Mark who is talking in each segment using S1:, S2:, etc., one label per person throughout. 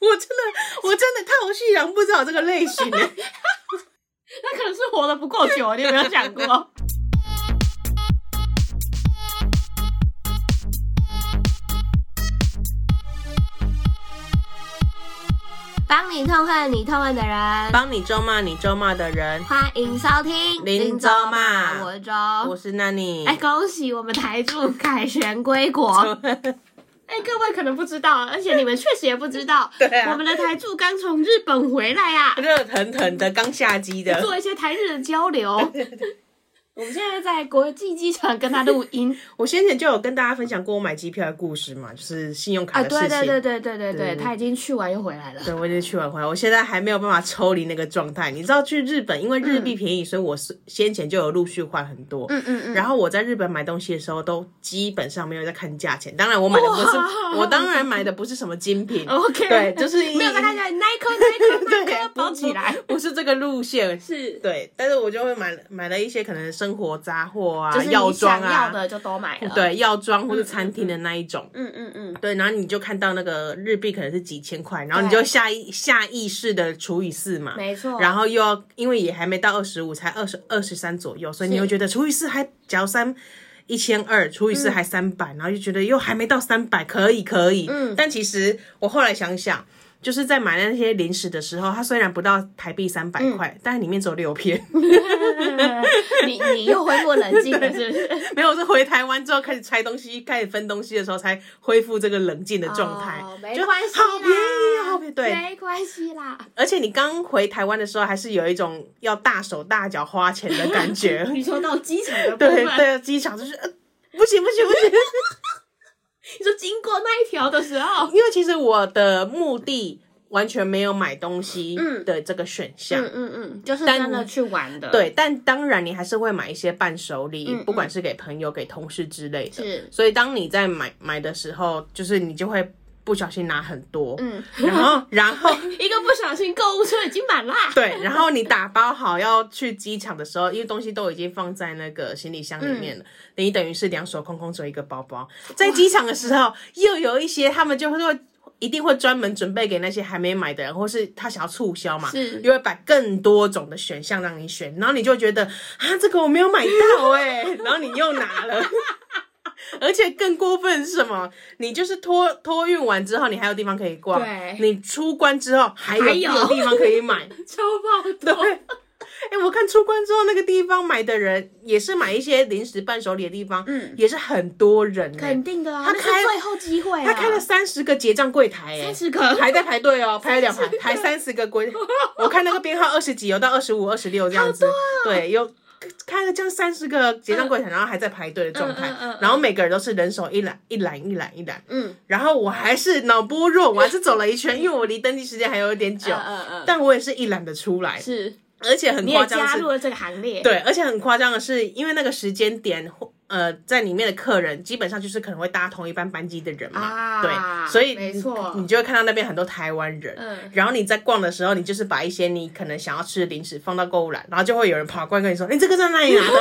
S1: 我真的，我真的套戏郎不知道这个类型，
S2: 那可能是活得不够久，你有没有想过？帮你痛恨你痛恨的人，
S1: 帮你咒骂你咒骂的人。
S2: 欢迎收听
S1: 林州骂，
S2: 我是周，
S1: 我是 Nanny。
S2: 哎，恭喜我们台柱凯旋归国。哎，各位可能不知道，而且你们确实也不知道，
S1: 对啊，
S2: 我们的台柱刚从日本回来啊，
S1: 热腾腾的，刚下机的，
S2: 做一些台日的交流。我们现在在国际机场跟他录音。
S1: 我先前就有跟大家分享过我买机票的故事嘛，就是信用卡的事情。
S2: 啊，对对对对对对对，他已经去完又回来了。
S1: 对，我已经去完回来，我现在还没有办法抽离那个状态。你知道去日本，因为日币便宜，嗯、所以我是先前就有陆续换很多。嗯嗯嗯。然后我在日本买东西的时候，都基本上没有在看价钱。当然，我买的不是，我当然买的不是什么精品。
S2: OK。
S1: 对，就是
S2: 没有在看价钱，Nike Nike Nike 包起来，
S1: 不是这个路线。是。对，但是我就会买买了一些可能生活杂货。啊，药妆啊，
S2: 要的就都买了。
S1: 对，药妆或者餐厅的那一种。
S2: 嗯嗯嗯。
S1: 对，然后你就看到那个日币可能是几千块，然后你就下意下意识的除以四嘛。
S2: 没错。
S1: 然后又要，因为也还没到二十五，才二十二十三左右，所以你会觉得除以四还缴三一千二，除以四还三百，然后就觉得又还没到三百，可以可以。嗯。但其实我后来想想。就是在买那些零食的时候，它虽然不到台币三百块，但是里面只有六片。
S2: 你你又恢复冷静了，是不是？
S1: 没有，是回台湾之后开始拆东西、开始分东西的时候，才恢复这个冷静的状态。
S2: 哦，没关系，好
S1: 便宜，好便宜，对，
S2: 没关系啦。
S1: 而且你刚回台湾的时候，还是有一种要大手大脚花钱的感觉。
S2: 你说到机场的
S1: 对对，机场就是，呃，不行不行不行。
S2: 你说经过那一条的时候，
S1: 因为其实我的目的完全没有买东西的这个选项，
S2: 嗯嗯嗯，就是真的去玩的。
S1: 对，但当然你还是会买一些伴手礼，嗯嗯，不管是给朋友、给同事之类的。
S2: 是，
S1: 所以当你在买买的时候，就是你就会。不小心拿很多，嗯，然后 然后
S2: 一个不小心购物车已经满啦。
S1: 对，然后你打包好要去机场的时候，因为东西都已经放在那个行李箱里面了，嗯、你等于是两手空空只有一个包包。在机场的时候，又有一些他们就会一定会专门准备给那些还没买的人，或是他想要促销嘛，是，就会摆更多种的选项让你选，然后你就觉得啊，这个我没有买到哎、欸，然后你又拿了。而且更过分是什么？你就是托托运完之后，你还有地方可以逛。对，你出关之后还有有地方可以买，
S2: 超棒的。
S1: 对，哎、欸，我看出关之后那个地方买的人也是买一些零食伴手礼的地方，嗯，也是很多人、欸。
S2: 肯定的啊，他开最后机会、啊，
S1: 他开了三十个结账柜台、欸，
S2: 三十个
S1: 还在排队哦，排了两排，排三十个柜。我看那个编号二十几，有到二十五、二十六这样子，啊、对，有。开了这样三十个结账柜台，然后还在排队的状态，然后每个人都是人手一篮一篮一篮一篮，嗯，然后我还是脑波弱，我还是走了一圈，因为我离登记时间还有一点久，但我也是一揽的出来，是，而且很夸张，
S2: 加入了这个行列，
S1: 对，而且很夸张的是，因为那个时间点。呃，在里面的客人基本上就是可能会搭同一班班机的人嘛，啊、对，所以没错，你就会看到那边很多台湾人。嗯，然后你在逛的时候，你就是把一些你可能想要吃的零食放到购物篮，然后就会有人跑过来跟你说：“你这个在哪里拿的？”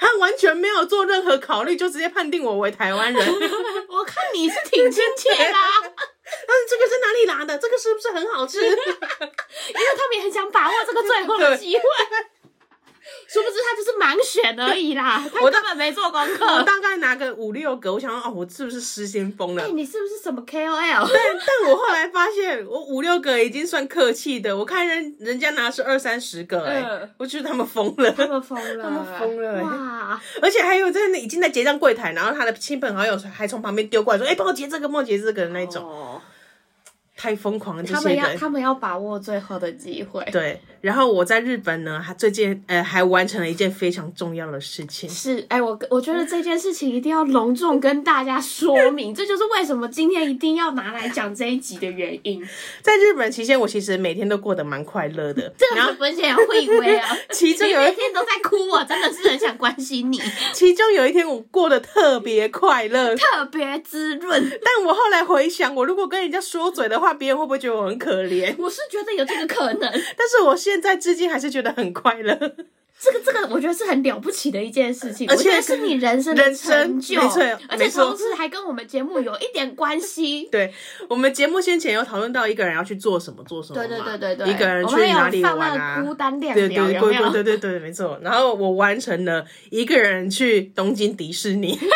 S1: 他完全没有做任何考虑，就直接判定我为台湾人。
S2: 我看你是挺亲切的。
S1: 但是这个是哪里拿的？这个是不是很好吃？因为
S2: 他们也很想把握这个最后的机会。殊不知他就是盲选而已啦，我根本没做功课。
S1: 我大概拿个五六个，我想说哦，我是不是失心疯了？
S2: 哎、欸，你是不是什么 KOL？
S1: 但但我后来发现，我五六个已经算客气的。我看人人家拿是二三十个、欸，哎、呃，我觉得他们疯了，
S2: 他们疯了，
S1: 他们疯了、欸，
S2: 哇！
S1: 而且还有在那已经在结账柜台，然后他的亲朋好友还从旁边丢过来说：“哎、欸，帮我结这个，帮我结这个的那种。哦”太疯狂了！
S2: 他们要他们要把握最后的机会。
S1: 对，然后我在日本呢，还最近呃还完成了一件非常重要的事情。
S2: 是，哎，我我觉得这件事情一定要隆重跟大家说明，这就是为什么今天一定要拿来讲这一集的原因。
S1: 在日本期间，我其实每天都过得蛮快乐的。
S2: 这个分享会以为啊，
S1: 其中有一
S2: 天都在哭我，真的是很想关心你。
S1: 其中有一天我过得特别快乐，
S2: 特别滋润。
S1: 但我后来回想，我如果跟人家说嘴的话，别人会不会觉得我很可怜？
S2: 我是觉得有这个可能，
S1: 但是我现在至今还是觉得很快乐。
S2: 这 个这个，我觉得是很了不起的一件事情，
S1: 而且
S2: 是你人生的成就，
S1: 没错，
S2: 而且同时还跟我们节目有一点关系。
S1: 对，我们节目先前有讨论到一个人要去做什么，做什么，
S2: 对对对对对，
S1: 一个人去哪里玩啊？
S2: 孤单亮
S1: 对对对对对对对，没错。然后我完成了一个人去东京迪士尼。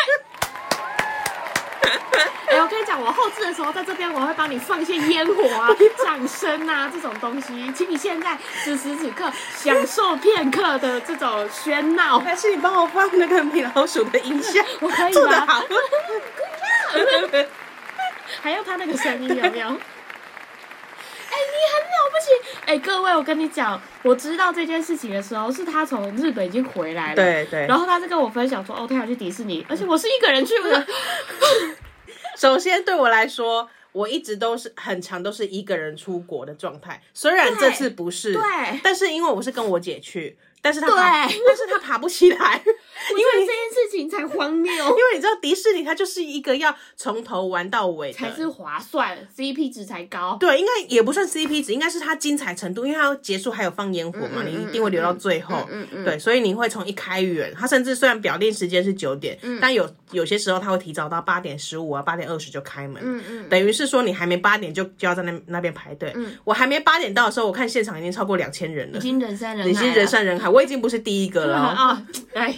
S2: 我后制的时候，在这边我会帮你放一些烟火啊、掌声啊这种东西，请你现在此时此刻享受片刻的这种喧闹。
S1: 还是你帮我放那个米老鼠的音效？
S2: 我可以
S1: 做得好。
S2: 还要他那个声音有没有？哎、欸，你很了不起！哎、欸，各位，我跟你讲，我知道这件事情的时候，是他从日本已经回来了。
S1: 对对。
S2: 然后他在跟我分享说，哦，他要去迪士尼，而且我是一个人去。
S1: 首先，对我来说，我一直都是很长都是一个人出国的状态。虽然这次不是，
S2: 对，
S1: 但是因为我是跟我姐去。但是她爬，对，但是她爬不起来，
S2: 因为这件事情才荒谬。因
S1: 为你知道迪士尼它就是一个要从头玩到尾
S2: 才是划算，CP 值才高。
S1: 对，应该也不算 CP 值，应该是它精彩程度，因为它要结束还有放烟火嘛，嗯嗯嗯嗯，你一定会留到最后。嗯嗯，嗯。对，所以你会从一开园，它甚至虽然表定时间是九点，嗯，但有有些时候它会提早到八点十五啊，八点二十就开门。嗯嗯。等于是说你还没八点就就要在那那边排队。嗯。我还没八点到的时候，我看现场已经超过两千人了，
S2: 已经人山人海，
S1: 已经人山人海，我已经不是第一个。个 了啊，哎，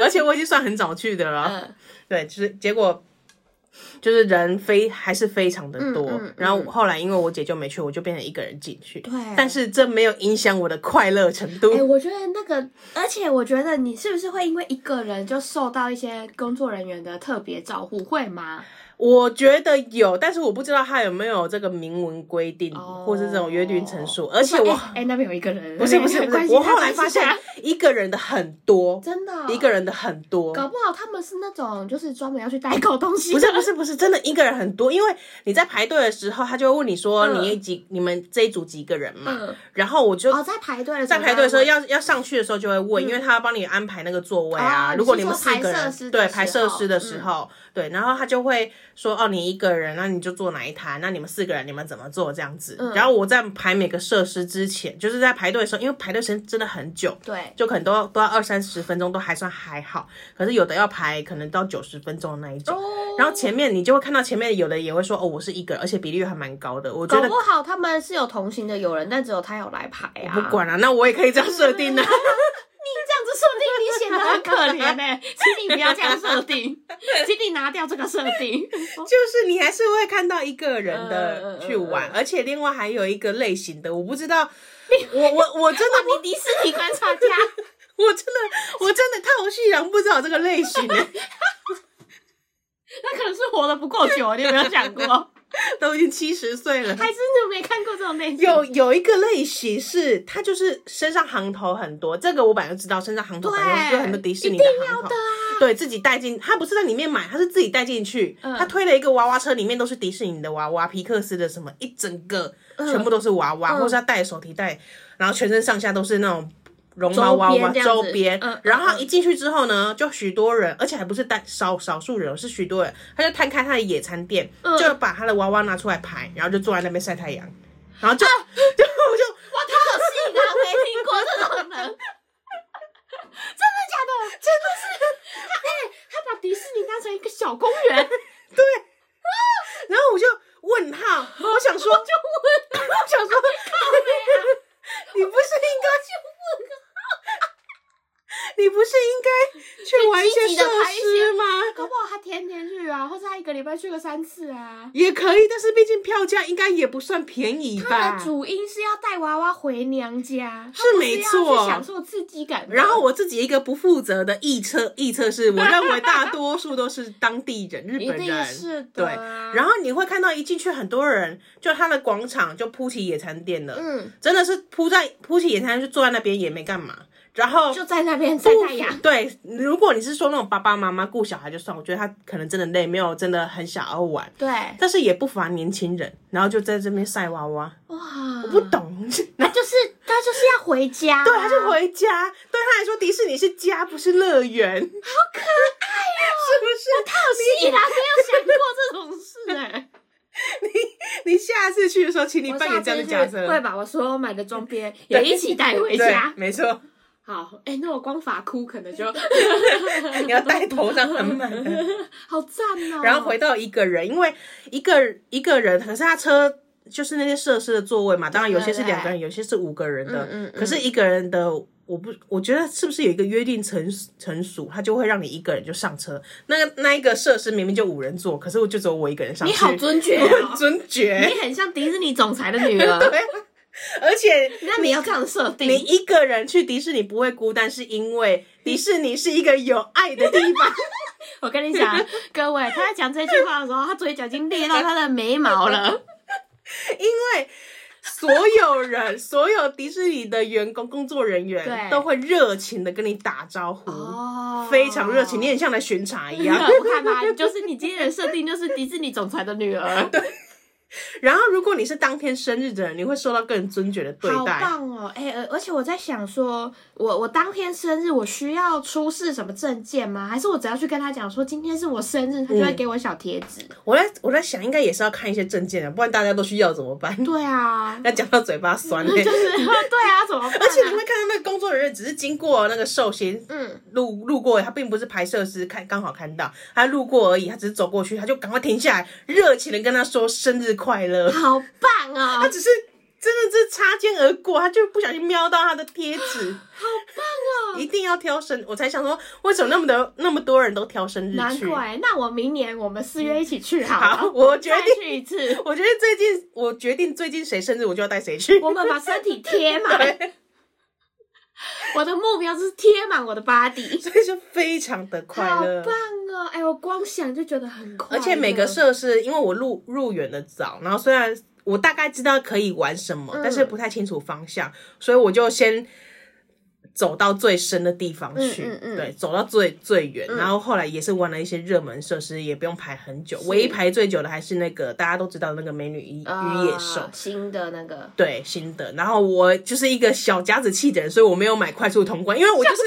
S1: 而且我已经算很早去的了，嗯、对，就是结果就是人非还是非常的多，嗯嗯、然后后来因为我姐就没去，我就变成一个人进去，对，但是这没有影响我的快乐程度。
S2: 哎、欸，我觉得那个，而且我觉得你是不是会因为一个人就受到一些工作人员的特别照顾，会吗？
S1: 我觉得有，但是我不知道他有没有这个明文规定，或是这种约定成数。而且我
S2: 哎，那边有一个人，
S1: 不是不是不是，我后来发现。一个人的很多，
S2: 真的，
S1: 一个人的很多，
S2: 搞不好他们是那种就是专门要去代购东西。
S1: 不是不是不是，真的一个人很多，因为你在排队的时候，他就会问你说你几你们这一组几个人嘛，然后我就
S2: 哦在排队
S1: 在排队的时候要要上去的时候就会问，因为他要帮你安排那个座位啊。如果你们四个人对排设施的时候，对，然后他就会说哦你一个。人，那你就坐哪一台？那你们四个人，你们怎么做这样子？嗯、然后我在排每个设施之前，就是在排队的时候，因为排队时间真的很久，
S2: 对，
S1: 就可能都要都要二三十分钟，都还算还好。可是有的要排可能到九十分钟的那一种。哦、然后前面你就会看到前面有的也会说哦，我是一个人，而且比例还蛮高的。我觉得
S2: 搞不好他们是有同行的友人，但只有他有来排啊。
S1: 不管了、啊，那我也可以这样设定的。
S2: 你这样子设定，你显得很可怜呢。请你不要这样设定，请你拿掉这个设定。
S1: 就是你还是会看到一个人的去玩，而且另外还有一个类型的，我不知道。我我 我真的，
S2: 你迪士尼观察家，
S1: 我真的我真的透析然不知道这个类型。
S2: 那可能是活得不够久，你有没有想过？
S1: 都已经七十岁了，
S2: 还真的没看过这种类型。
S1: 有有一个类型是，他就是身上行头很多。这个我本来就知道，身上行头很多，就很多迪士尼的行头。对，自己带进，他不是在里面买，他是自己带进去。他推了一个娃娃车，里面都是迪士尼的娃娃，皮克斯的什么，一整个全部都是娃娃，或是他带手提袋，然后全身上下都是那种。绒毛娃娃周边，嗯，然后一进去之后呢，就许多人，而且还不是单少少数人，是许多人，他就摊开他的野餐垫，就把他的娃娃拿出来排，然后就坐在那边晒太阳，然后就就我就
S2: 哇，他好细啊，没听过这种人，真的假的？真的是。他哎，他把迪士尼当成一个小公园，
S1: 对，然后我就问他，我想说，就问，我想说，你不是应该去问个？你不是应该去玩一些设施吗？
S2: 搞不好他天天去啊，或者他一个礼拜去个三次啊，
S1: 也可以。但是毕竟票价应该也不算便宜吧。
S2: 他的主因是要带娃娃回娘家，
S1: 是没错，
S2: 享受刺激感。
S1: 然后我自己一个不负责的臆测，臆测是我认为大多数都是当地人，日本人
S2: 是的。
S1: 对，然后你会看到一进去很多人，就他的广场就铺起野餐垫了，嗯，真的是铺在铺起野餐，就坐在那边也没干嘛。然后
S2: 就在那边晒太阳。
S1: 对，如果你是说那种爸爸妈妈顾小孩就算，我觉得他可能真的累，没有真的很想要玩。
S2: 对，
S1: 但是也不乏年轻人，然后就在这边晒娃娃。哇，我不懂，
S2: 那就是他就是要回家。
S1: 对，他就回家。对他来说，迪士尼是家，不是乐园。
S2: 好可爱哦，
S1: 是不是？
S2: 我套戏啦，没有想过这种事哎。
S1: 你你下次去的时候，请你扮演这样的角色。
S2: 会把我所有买的周边也一起带回家。
S1: 没错。
S2: 好，哎、欸，那我光发箍可能就
S1: 你要戴头上很满，
S2: 好赞哦。
S1: 然后回到一个人，因为一个一个人，可是他车就是那些设施的座位嘛，当然有些是两个人，有些是五个人的。嗯嗯。可是一个人的，我不，我觉得是不是有一个约定成成熟，他就会让你一个人就上车。那个那一个设施明明就五人座，可是我就只有我一个人上去。
S2: 你好尊爵、哦，
S1: 我很尊爵，
S2: 你很像迪士尼总裁的女儿。
S1: 对。而且，
S2: 那你要这样设定，
S1: 你一个人去迪士尼不会孤单，是因为迪士尼是一个有爱的地方。
S2: 我跟你讲，各位，他在讲这句话的时候，他嘴角已经裂到他的眉毛了。
S1: 因为所有人，所有迪士尼的员工、工作人员，都会热情的跟你打招呼，哦，非常热情，你很像来巡查一样。
S2: 我看吧，就是你今天的设定就是迪士尼总裁的女儿。
S1: 对。然后，如果你是当天生日的人，你会受到更尊爵的对待。
S2: 好棒哦！哎，而而且我在想说，我我当天生日，我需要出示什么证件吗？还是我只要去跟他讲说今天是我生日，他就会给我小贴纸？嗯、
S1: 我在我在想，应该也是要看一些证件的，不然大家都需要怎么办？
S2: 对啊，
S1: 要讲到嘴巴酸。
S2: 就是 对啊，怎么办、啊？
S1: 而且你会看到那个工作人员只是经过那个寿星，嗯，路路过，他并不是拍摄师，看刚好看到他路过而已，他只是走过去，他就赶快停下来，热情的跟他说生日快乐。
S2: 好棒啊、哦！
S1: 他只是真的是擦肩而过，他就不小心瞄到他的贴纸。
S2: 好棒哦！
S1: 一定要挑生，我才想说，为什么那么的那么多人都挑生日去？
S2: 难怪。那我明年我们四月一起去好了。
S1: 好，我决定
S2: 去一次。
S1: 我觉得最近我决定最近谁生日，我就要带谁去。
S2: 我们把身体贴满。我的目标是贴满我的 body，
S1: 所以就非常的快乐。
S2: 好棒哦！哎，我光想就觉得很快乐。
S1: 而且每个设施，因为我入入园的早，然后虽然。我大概知道可以玩什么，嗯、但是不太清楚方向，所以我就先走到最深的地方去，嗯嗯嗯、对，走到最最远，嗯、然后后来也是玩了一些热门设施，也不用排很久，唯一排最久的还是那个大家都知道那个美女与与野兽、
S2: 呃、新的那个，
S1: 对，新的。然后我就是一个小家子气的人，所以我没有买快速通关，因为我就是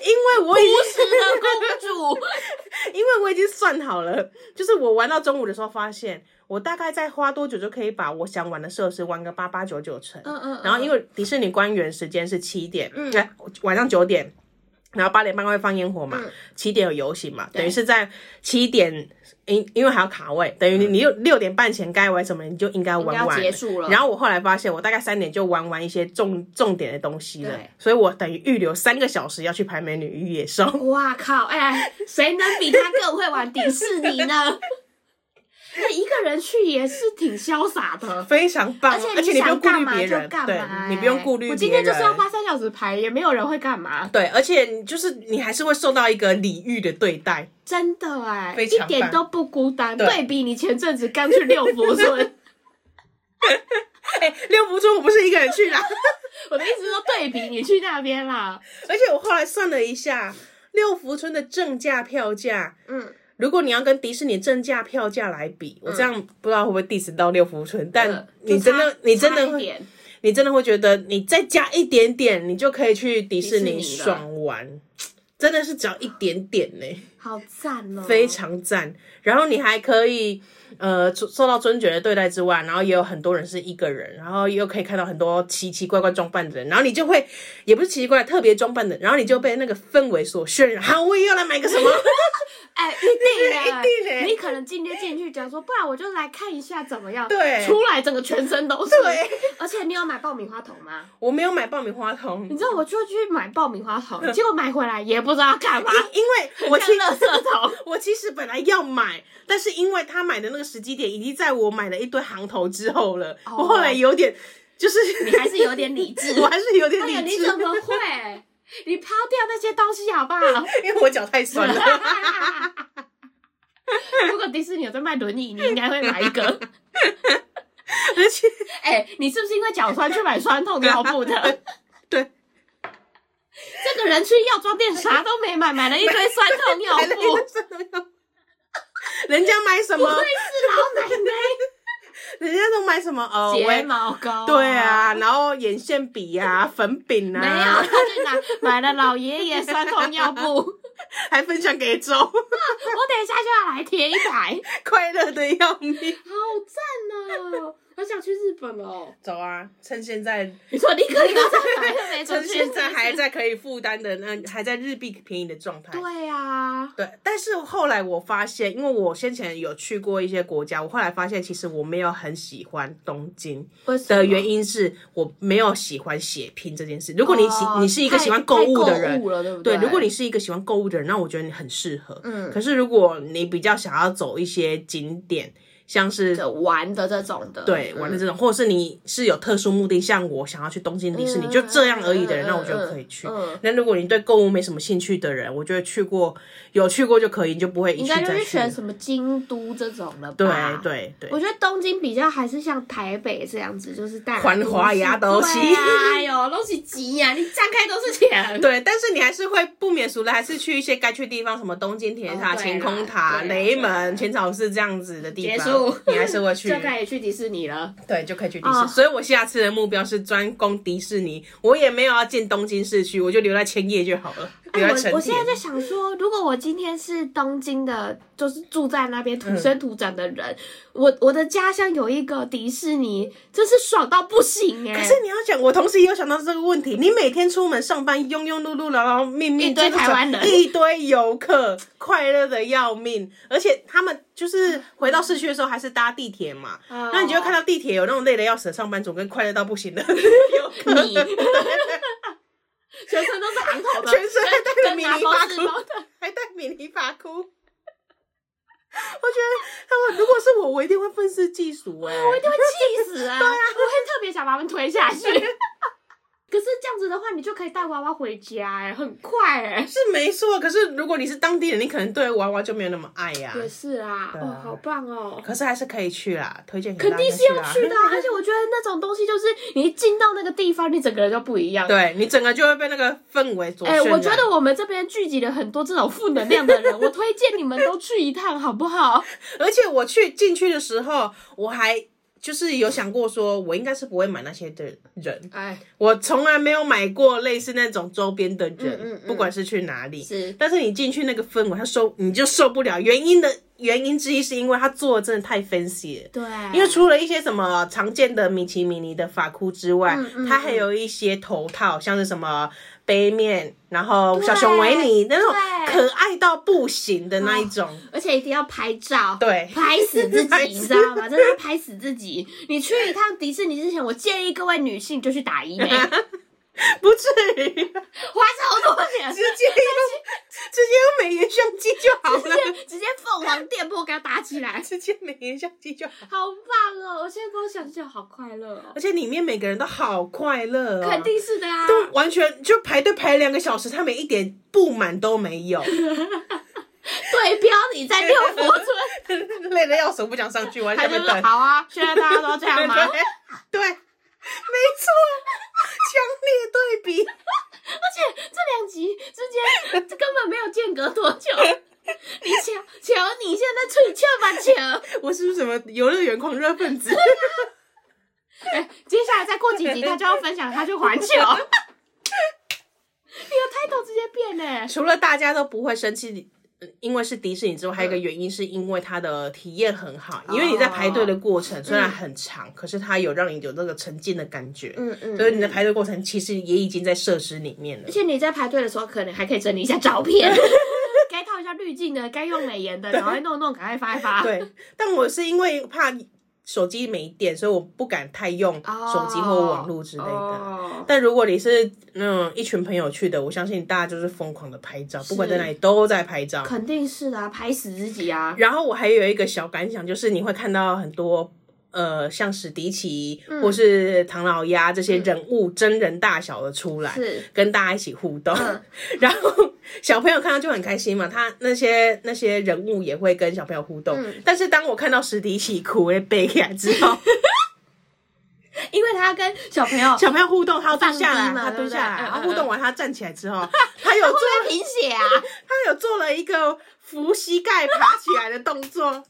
S1: 因为我已经是
S2: 公主，
S1: 因为我已经算好了，就是我玩到中午的时候发现。我大概再花多久就可以把我想玩的设施玩个八八九九成？嗯嗯。然后因为迪士尼关园时间是七点，嗯，对，晚上九点，然后八点半会放烟火嘛，七点有游行嘛，等于是在七点，因因为还要卡位，等于你你六六点半前该玩什么你就应该玩完结束了。然后我后来发现，我大概三点就玩完一些重重点的东西了，所以我等于预留三个小时要去拍美女与野兽。
S2: 哇靠！哎，谁能比他更会玩迪士尼呢？那一个人去也是挺潇洒的，
S1: 非常棒，而且
S2: 而且你不用顾虑别
S1: 人，对，你不用顾虑别人。
S2: 我今天就是要花三小时排，也没有人会干嘛。
S1: 对，而且你就是你还是会受到一个礼遇的对待，
S2: 真的哎，一点都不孤单。对比你前阵子刚去六福村，
S1: 哎，六福村我不是一个人去啦，
S2: 我的意思是说对比你去那边啦。
S1: 而且我后来算了一下，六福村的正价票价，嗯。如果你要跟迪士尼正价票价来比，嗯、我这样不知道会不会 diss 到六福村，但你真的，你真的会，你真的会觉得你再加一点点，你就可以去迪士尼爽玩，真的是只要一点点呢，
S2: 好赞哦，
S1: 非常赞。然后你还可以呃受到尊爵的对待之外，然后也有很多人是一个人，然后又可以看到很多奇奇怪怪装扮的人，然后你就会也不是奇奇怪怪特别装扮的，然后你就被那个氛围所渲染。好，我也要来买个什么。
S2: 哎，一定的，一定的。你可能今天进去讲说，不然我就来看一下怎么样。
S1: 对，
S2: 出来整个全身都是。对，而且你有买爆米花筒吗？
S1: 我没有买爆米花筒。
S2: 你知道，我就去买爆米花筒，结果买回来也不知道干嘛。
S1: 因为我去我其实本来要买，但是因为他买的那个时机点已经在我买了一堆行头之后了，我后来有点，就是
S2: 你还是有点理智，
S1: 我还是有点理智。
S2: 你怎么会？你抛掉那些东西好不好？
S1: 因为我脚太酸了。
S2: 如果迪士尼有在卖轮椅，你应该会买一个。
S1: 而且，
S2: 哎、欸，你是不是因为脚酸去买酸痛尿布的？
S1: 对。
S2: 这个人去药妆店啥都没买，买了一堆酸痛尿布。
S1: 人家买什么？
S2: 不愧是老奶奶。
S1: 人家都买什么？哦，
S2: 睫毛膏。
S1: 对啊，然后眼线笔呀、粉饼啊。
S2: 没有，他去哪买了老爷爷酸痛尿布，
S1: 还分享给周。
S2: 我等一下就要来贴一排，
S1: 快乐的要命。
S2: 好赞哦！我想去日本哦。
S1: 走啊，趁现在，
S2: 你说立刻立刻再
S1: 趁现在还在可以负担的那还在日币便宜的状态。
S2: 对啊，
S1: 对。但是后来我发现，因为我先前有去过一些国家，我后来发现其实我没有很喜欢东京的原因是我没有喜欢血拼这件事。如果你喜、哦、你是一个喜欢购物的人，
S2: 对，对，对，
S1: 如果你是一个喜欢购物的人，那我觉得你很适合。嗯。可是如果你比较想要走一些景点。像是
S2: 玩的这种的，
S1: 对，玩的这种，或者是你是有特殊目的，像我想要去东京迪士尼，就这样而已的人，那我觉得可以去。那如果你对购物没什么兴趣的人，我觉得去过有去过就可以，你就不会一去再去。应该就是选
S2: 什么京都这种的吧？
S1: 对对对，
S2: 我觉得东京比较还是像台北这样子，就是大
S1: 繁华呀东西。
S2: 哎呦，东西挤呀，你站开都是钱。
S1: 对，但是你还是会不免俗的，还是去一些该去的地方，什么东京铁塔、晴空塔、雷门、浅草寺这样子的地方。你还是会去，
S2: 就可以去迪士尼了。
S1: 对，就可以去迪士尼。Oh. 所以我下次的目标是专攻迪士尼。我也没有要进东京市区，我就留在千叶就好了。
S2: 哎、我我现在在想说，如果我今天是东京的，就是住在那边土生土长的人，嗯、我我的家乡有一个迪士尼，真是爽到不行哎！
S1: 可是你要讲，我同时也有想到这个问题：你每天出门上班，庸庸碌碌，然后命命
S2: 一堆台湾人，
S1: 一堆游客，快乐的要命，而且他们就是回到市区的时候还是搭地铁嘛，那、嗯、你就会看到地铁有那种累的要死的上班族，跟快乐到不行的 游客。你
S2: 全身都是行头的，
S1: 全身还带着米妮发箍，还带米妮发箍。我觉得他们如果是我，我一定会愤世嫉俗哎，
S2: 我一定会气死啊！
S1: 对啊，
S2: 我会特别想把他们推下去。可是这样子的话，你就可以带娃娃回家哎，很快哎，
S1: 是没错。可是如果你是当地人，你可能对娃娃就没有那么爱呀。
S2: 也是啊，哦，好棒哦。
S1: 可是还是可以去啦，推荐。
S2: 肯定是要去的，而且我觉得那种东西就是你一进到那个地方，你整个人就不一样。
S1: 对，你整个就会被那个氛围所。哎，
S2: 我觉得我们这边聚集了很多这种负能量的人，我推荐你们都去一趟，好不好？
S1: 而且我去进去的时候，我还。就是有想过说，我应该是不会买那些的人。哎，我从来没有买过类似那种周边的人，嗯嗯嗯、不管是去哪里。是，但是你进去那个氛围，他受你就受不了。原因的原因之一是因为他做的真的太 fancy 了。对，因为除了一些什么常见的米奇米妮的发箍之外，嗯嗯嗯、它还有一些头套，像是什么。杯面，然后小熊维尼那种可爱到不行的那一种，
S2: 而且一定要拍照，
S1: 对，
S2: 拍死自己，你知道吗？真的要拍死自己。你去一趟迪士尼之前，我建议各位女性就去打医美。
S1: 不至于，
S2: 花超多钱，
S1: 直接用直接用美颜相机就好了，
S2: 直接直接凤凰电波给它打起来，
S1: 直接美颜相机就好，
S2: 好棒哦！我现在光想就好快乐哦，
S1: 而且里面每个人都好快乐哦，
S2: 肯定是的啊，
S1: 都完全就排队排两个小时，他们一点不满都没有。
S2: 对标你在六福村，
S1: 累得要死，不想上去，完全不等。
S2: 好啊，现在大家都这样吗？
S1: 对，对，没错。强烈对比，
S2: 而且这两集之间这根本没有间隔多久。你瞧瞧，你现在吹翘吧瞧，
S1: 我是不是什么游乐园狂热分子？
S2: 哎，接下来再过几集，他就要分享他去环球。你的态度直接变嘞！
S1: 除了大家都不会生气。因为是迪士尼之后，还有一个原因是因为它的体验很好。因为你在排队的过程虽然很长，可是它有让你有那个沉浸的感觉。嗯嗯。所以你的排队过程其实也已经在设施里面了。
S2: 而且你在排队的时候，可能还可以整理一下照片，该套一下滤镜的，该用美颜的，赶快弄弄，赶快发一发。
S1: 对。但我是因为怕。手机没电，所以我不敢太用手机或网络之类的。Oh, oh. 但如果你是那种一群朋友去的，我相信大家就是疯狂的拍照，不管在哪里都在拍照。
S2: 肯定是的啊，拍死自己啊！
S1: 然后我还有一个小感想，就是你会看到很多。呃，像史迪奇、嗯、或是唐老鸭这些人物，嗯、真人大小的出来，是跟大家一起互动，嗯、然后小朋友看到就很开心嘛。他那些那些人物也会跟小朋友互动。嗯、但是当我看到史迪奇哭会背起来之后，
S2: 因为他跟小朋友
S1: 小朋友互动，他要蹲下来，他蹲下来，然后互动完他站起来之后，他有做
S2: 贫血啊，
S1: 他有做了一个扶膝盖爬起来的动作。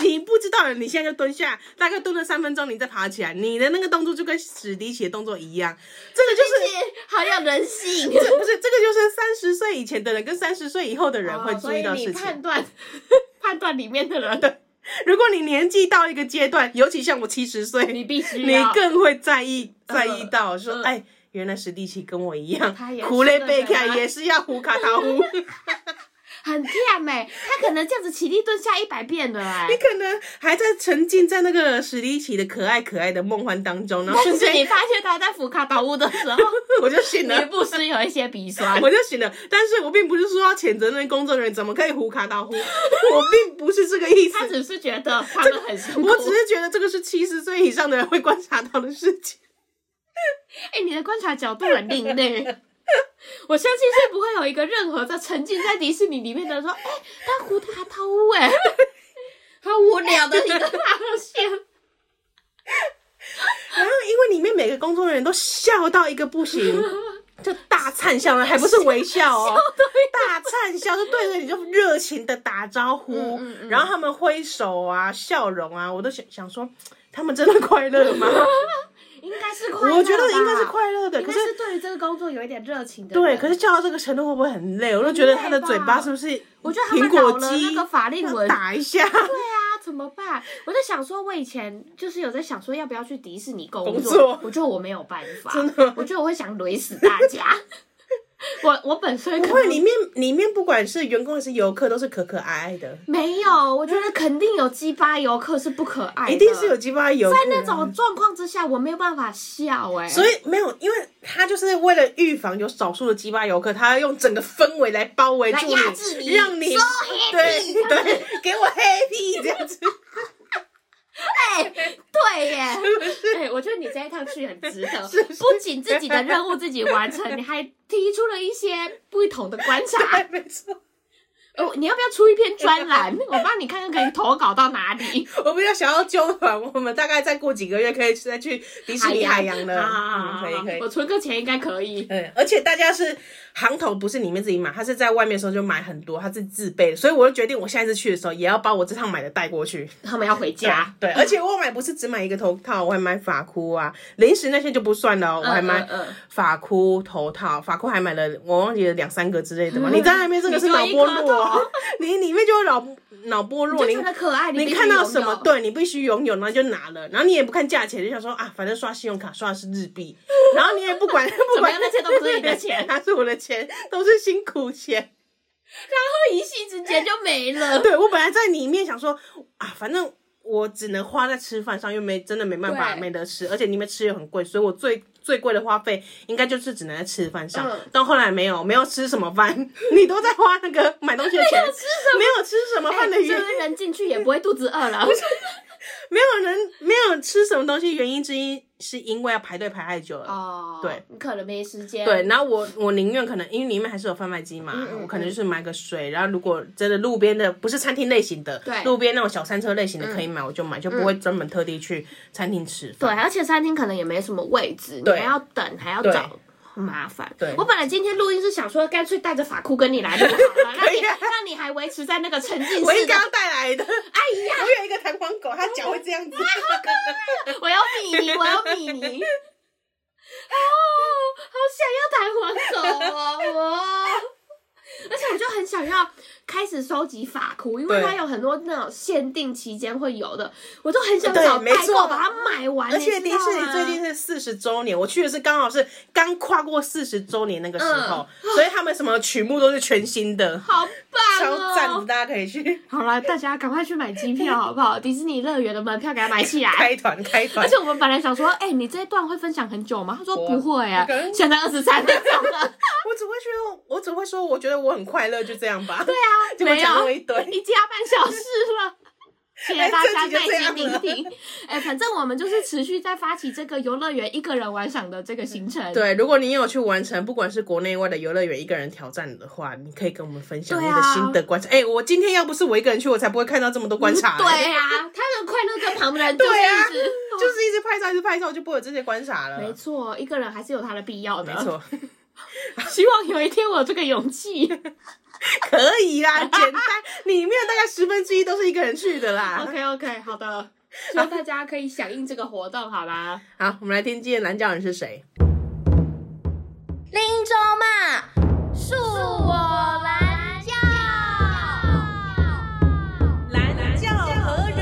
S1: 你不知道，你现在就蹲下，大概蹲了三分钟，你再爬起来，你的那个动作就跟史迪奇的动作一样，这个就是
S2: 好有人性。
S1: 这不是这个就是三十岁以前的人跟三十岁以后的人会注意到事情。
S2: 判断 判断里面的人
S1: 如果你年纪到一个阶段，尤其像我七十岁，
S2: 你必须
S1: 你更会在意在意到、
S2: 呃、
S1: 说，哎、呃，原来史迪奇跟我一样，
S2: 他也
S1: 苦累背起来也是要胡卡桃胡。
S2: 很甜美，他可能这样子起立蹲下一百遍的哎。
S1: 你可能还在沉浸在那个史迪奇的可爱可爱的梦幻当中，然
S2: 后你发现他在扶卡倒屋的时候，
S1: 我就醒了，
S2: 不时有一些鼻酸，
S1: 我就醒了。但是我并不是说要谴责那些工作人员怎么可以胡卡倒呼，我并不是这个意思。
S2: 他只是觉得他们很辛苦，
S1: 我只是觉得这个是七十岁以上的人会观察到的事情。
S2: 哎、欸，你的观察角度很另类。我相信是不会有一个任何在沉浸在迪士尼里面的人说，哎、欸，他胡他掏污哎，好无聊的一个发现。
S1: 然后因为里面每个工作人员都笑到一个不行，就大灿笑了，还不是微笑哦，大灿笑就对着你就热情的打招呼，嗯嗯嗯，然后他们挥手啊，笑容啊，我都想想说，他们真的快乐吗？
S2: 应该是快乐，
S1: 我觉得应该是快乐的。
S2: 可是对于这个工作有一点热情的。
S1: 对，可是叫到这个程度会不会很累？我都觉得他的嘴巴是不是？
S2: 我觉得苹果肌那个法令纹
S1: 打一下。对
S2: 啊，怎么办？我在想说，我以前就是有在想说，要不要去迪士尼工作？
S1: 工作
S2: 我觉得我没有办法，
S1: 真的，
S2: 我觉得我会想累死大家。我我本身
S1: 不会，里面里面不管是员工还是游客，都是可可爱爱的。
S2: 没有，我觉得肯定有鸡巴游客是不可爱的，
S1: 一定是有鸡巴游客。
S2: 在那种状况之下，我没有办法笑哎、欸。
S1: 所以没有，因为他就是为了预防有少数的鸡巴游客，他要用整个氛围来包围住你，
S2: 你，
S1: 让你、对对，给我 happy 这样子。
S2: 哎、欸，对耶，哎、欸，我觉得你这一趟去很值得，是不仅自己的任务自己完成，你还提出了一些不同的观察，
S1: 没错。
S2: 哦，你要不要出一篇专栏？我帮你看看可以投稿到哪里。
S1: 我比较想要揪团，我们大概再过几个月可以再去迪士尼海洋了。
S2: 啊、嗯，可以可以，我存个钱应该可以。
S1: 对，而且大家是行头不是里面自己买，他是在外面的时候就买很多，他是自备的，所以我就决定我下一次去的时候也要把我这趟买的带过去。
S2: 他们要回家。
S1: 对，对而且我买不是只买一个头套，我还买发箍啊，零食那些就不算了，我还买发箍、头套，发箍还买了，我忘记了两三个之类的嘛。嗯、你在外 面这个是脑波弱，你里面就会脑脑波弱，你
S2: 可爱，你，
S1: 你看到什么，对你必须拥有，然后就拿了，然后你也不看价钱，就想说啊，反正刷信用卡刷的是日币，然后你也不管不管
S2: 那些都不是你的钱，
S1: 他是我的钱，都是辛苦钱，然
S2: 后一夕之间就没了。
S1: 对，我本来在里面想说啊，反正我只能花在吃饭上，又没真的没办法没得吃，而且里面吃又很贵，所以我最。最贵的花费应该就是只能在吃饭上，到、嗯、后来没有没有吃什么饭，你都在花那个买东西的钱，没有吃什么饭的原因，
S2: 欸、人进去也不会肚子饿了。
S1: 没有人没有吃什么东西，原因之一是因为要排队排太久了。哦，对，
S2: 你可能没时间。
S1: 对，然后我我宁愿可能因为里面还是有贩卖机嘛，嗯嗯，我可能就是买个水，然后如果真的路边的不是餐厅类型的，对，路边那种小餐车类型的可以买，我就买，就不会专门特地去餐厅吃。
S2: 对，而且餐厅可能也没什么位置，你还要等，还要找。很麻烦。对，我本来今天录音是想说，干脆带着法库跟你来录好了，让你让你还维持在那个沉浸式。
S1: 我应该要带来的。我有一个弹簧狗，它脚会这样子。
S2: 好可爱！我要比你，我要比你。哦，好想要弹簧狗哦，我。而且我就很想要开始收集法库，因为它有很多那种限定期间会有的，我都很想找代购把它买完。
S1: 而且迪士尼最近是四十周年，我去的是刚好是刚跨过四十周年那个时候，嗯，所以他们什么曲目都是全新的，
S2: 好棒哦，
S1: 超赞，大家可以去。
S2: 好了，大家赶快去买机票 好不好？迪士尼乐园的门票给它买起来，
S1: 开团开团。
S2: 而且我们本来想说，哎，欸，你这一段会分享很久吗？他说不会啊，现在二十三分钟了。
S1: 我只会说，我只会说，我觉得我很快乐，就这样吧。
S2: 对啊，
S1: 就讲了一
S2: 加半小时了。谢谢大家耐心聆听。哎、欸，反正我们就是持续在发起这个游乐园一个人玩赏的这个行程。
S1: 对，如果你有去完成，不管是国内外的游乐园一个人挑战的话，你可以跟我们分享你的心得观察。哎、啊欸，我今天要不是我一个人去，我才不会看到这么多观察、欸。
S2: 对呀、啊，他的快乐跟旁人对啊、
S1: 就是一直拍照，一直拍照，就不会有这些观察了。
S2: 没错，一个人还是有他的必要的。
S1: 没错。
S2: 希望有一天我有这个勇气，
S1: 可以啦，简单，里面大概十分之一都是一个人去的啦。
S2: OK OK，好的，希望大家可以响应这个活动，好啦。
S1: 好，我们来听今天的蓝教人是谁。
S2: 林州嘛，恕我蓝教，蓝教何人？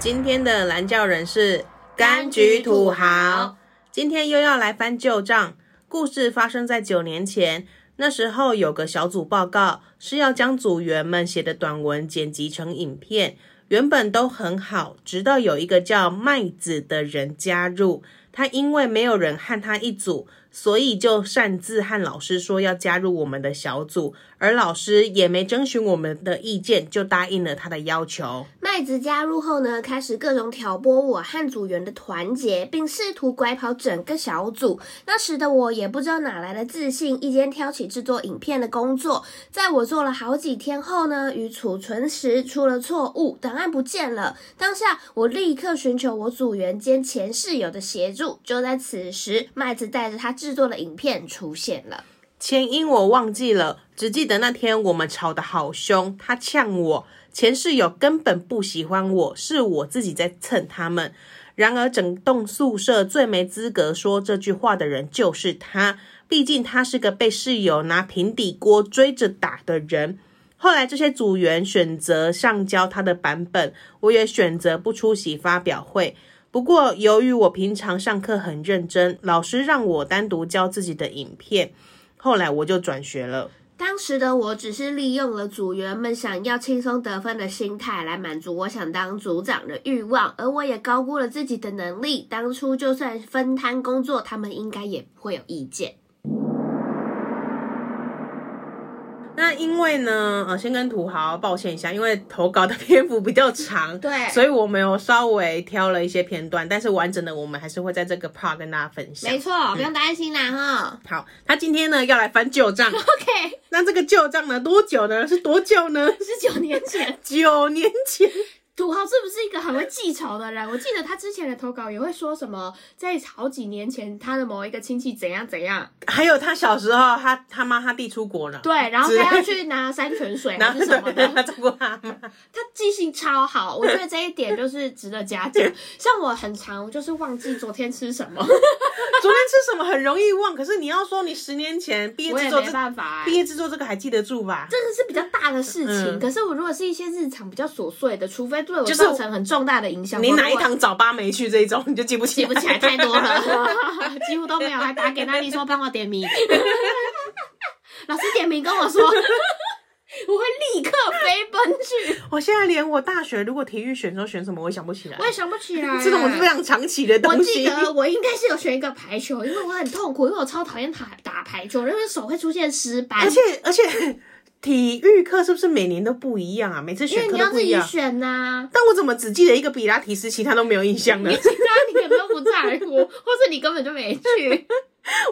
S1: 今天的蓝教人是柑橘土豪，今天又要来翻旧账。故事发生在九年前，那时候有个小组报告是要将组员们写的短文剪辑成影片，原本都很好，直到有一个叫麦子的人加入。他因为没有人和他一组，所以就擅自和老师说要加入我们的小组，而老师也没征询我们的意见，就答应了他的要求。
S2: 麦子加入后呢，开始各种挑拨我和组员的团结，并试图拐跑整个小组。那时的我也不知道哪来的自信，一肩挑起制作影片的工作。在我做了好几天后呢，与储存时出了错误，档案不见了。当下我立刻寻求我组员兼前室友的协助。就在此时，麦子带着他制作的影片出现了。
S1: 前因我忘记了，只记得那天我们吵得好凶，他呛我。前室友根本不喜欢我，是我自己在蹭他们。然而，整栋宿舍最没资格说这句话的人就是他，毕竟他是个被室友拿平底锅追着打的人。后来，这些组员选择上交他的版本，我也选择不出席发表会。不过，由于我平常上课很认真，老师让我单独教自己的影片，后来我就转学了。
S2: 当时的我只是利用了组员们想要轻松得分的心态来满足我想当组长的欲望，而我也高估了自己的能力。当初就算分摊工作，他们应该也不会有意见。
S1: 那因为呢，呃，先跟土豪抱歉一下，因为投稿的篇幅比较长，
S2: 对，
S1: 所以我们有稍微挑了一些片段，但是完整的我们还是会在这个 part 跟大家分享。
S2: 没错，不用担心啦哈。
S1: 好，他今天呢要来翻旧账，
S2: OK。
S1: 那这个旧账呢多久呢？是多久呢？
S2: 是九年前，
S1: 九年前。
S2: 土豪是不是一个很会记仇的人？我记得他之前的投稿也会说什么，在好几年前他的某一个亲戚怎样怎样，
S1: 还有他小时候他他妈他弟出国了，
S2: 对，然后他要去拿山泉水还是什么的，
S1: 他照顾他妈，
S2: 他记性超好，我觉得这一点就是值得嘉奖。像我很常就是忘记昨天吃什么，
S1: 昨天吃什么很容易忘，可是你要说你十年前毕业制作，
S2: 没办法、欸，
S1: 毕业制作这个还记得住吧？
S2: 这个是比较大的事情，嗯、可是我如果是一些日常比较琐碎的，除非。对我造成很重大的影响。
S1: 你哪一堂早八没去这一种，你就记不起来，
S2: 记不起来太多了，几乎都没有。还打给那里说帮我点名，老师点名跟我说，我会立刻飞奔去。
S1: 我现在连我大学如果体育选手选什么，我也想不起来，
S2: 我也想不起来。
S1: 这种非常长期的东西。
S2: 我记得我应该是有选一个排球，因为我很痛苦，因为我超讨厌打打排球，因为手会出现尸斑，
S1: 而且而且。体育课是不是每年都不一样啊？每次选课都不一样。因为你要自己
S2: 选呐、啊。
S1: 但我怎么只记得一个比拉提斯，其他都没有印象呢？
S2: 其他你可能都不在乎，或是你根本就没去。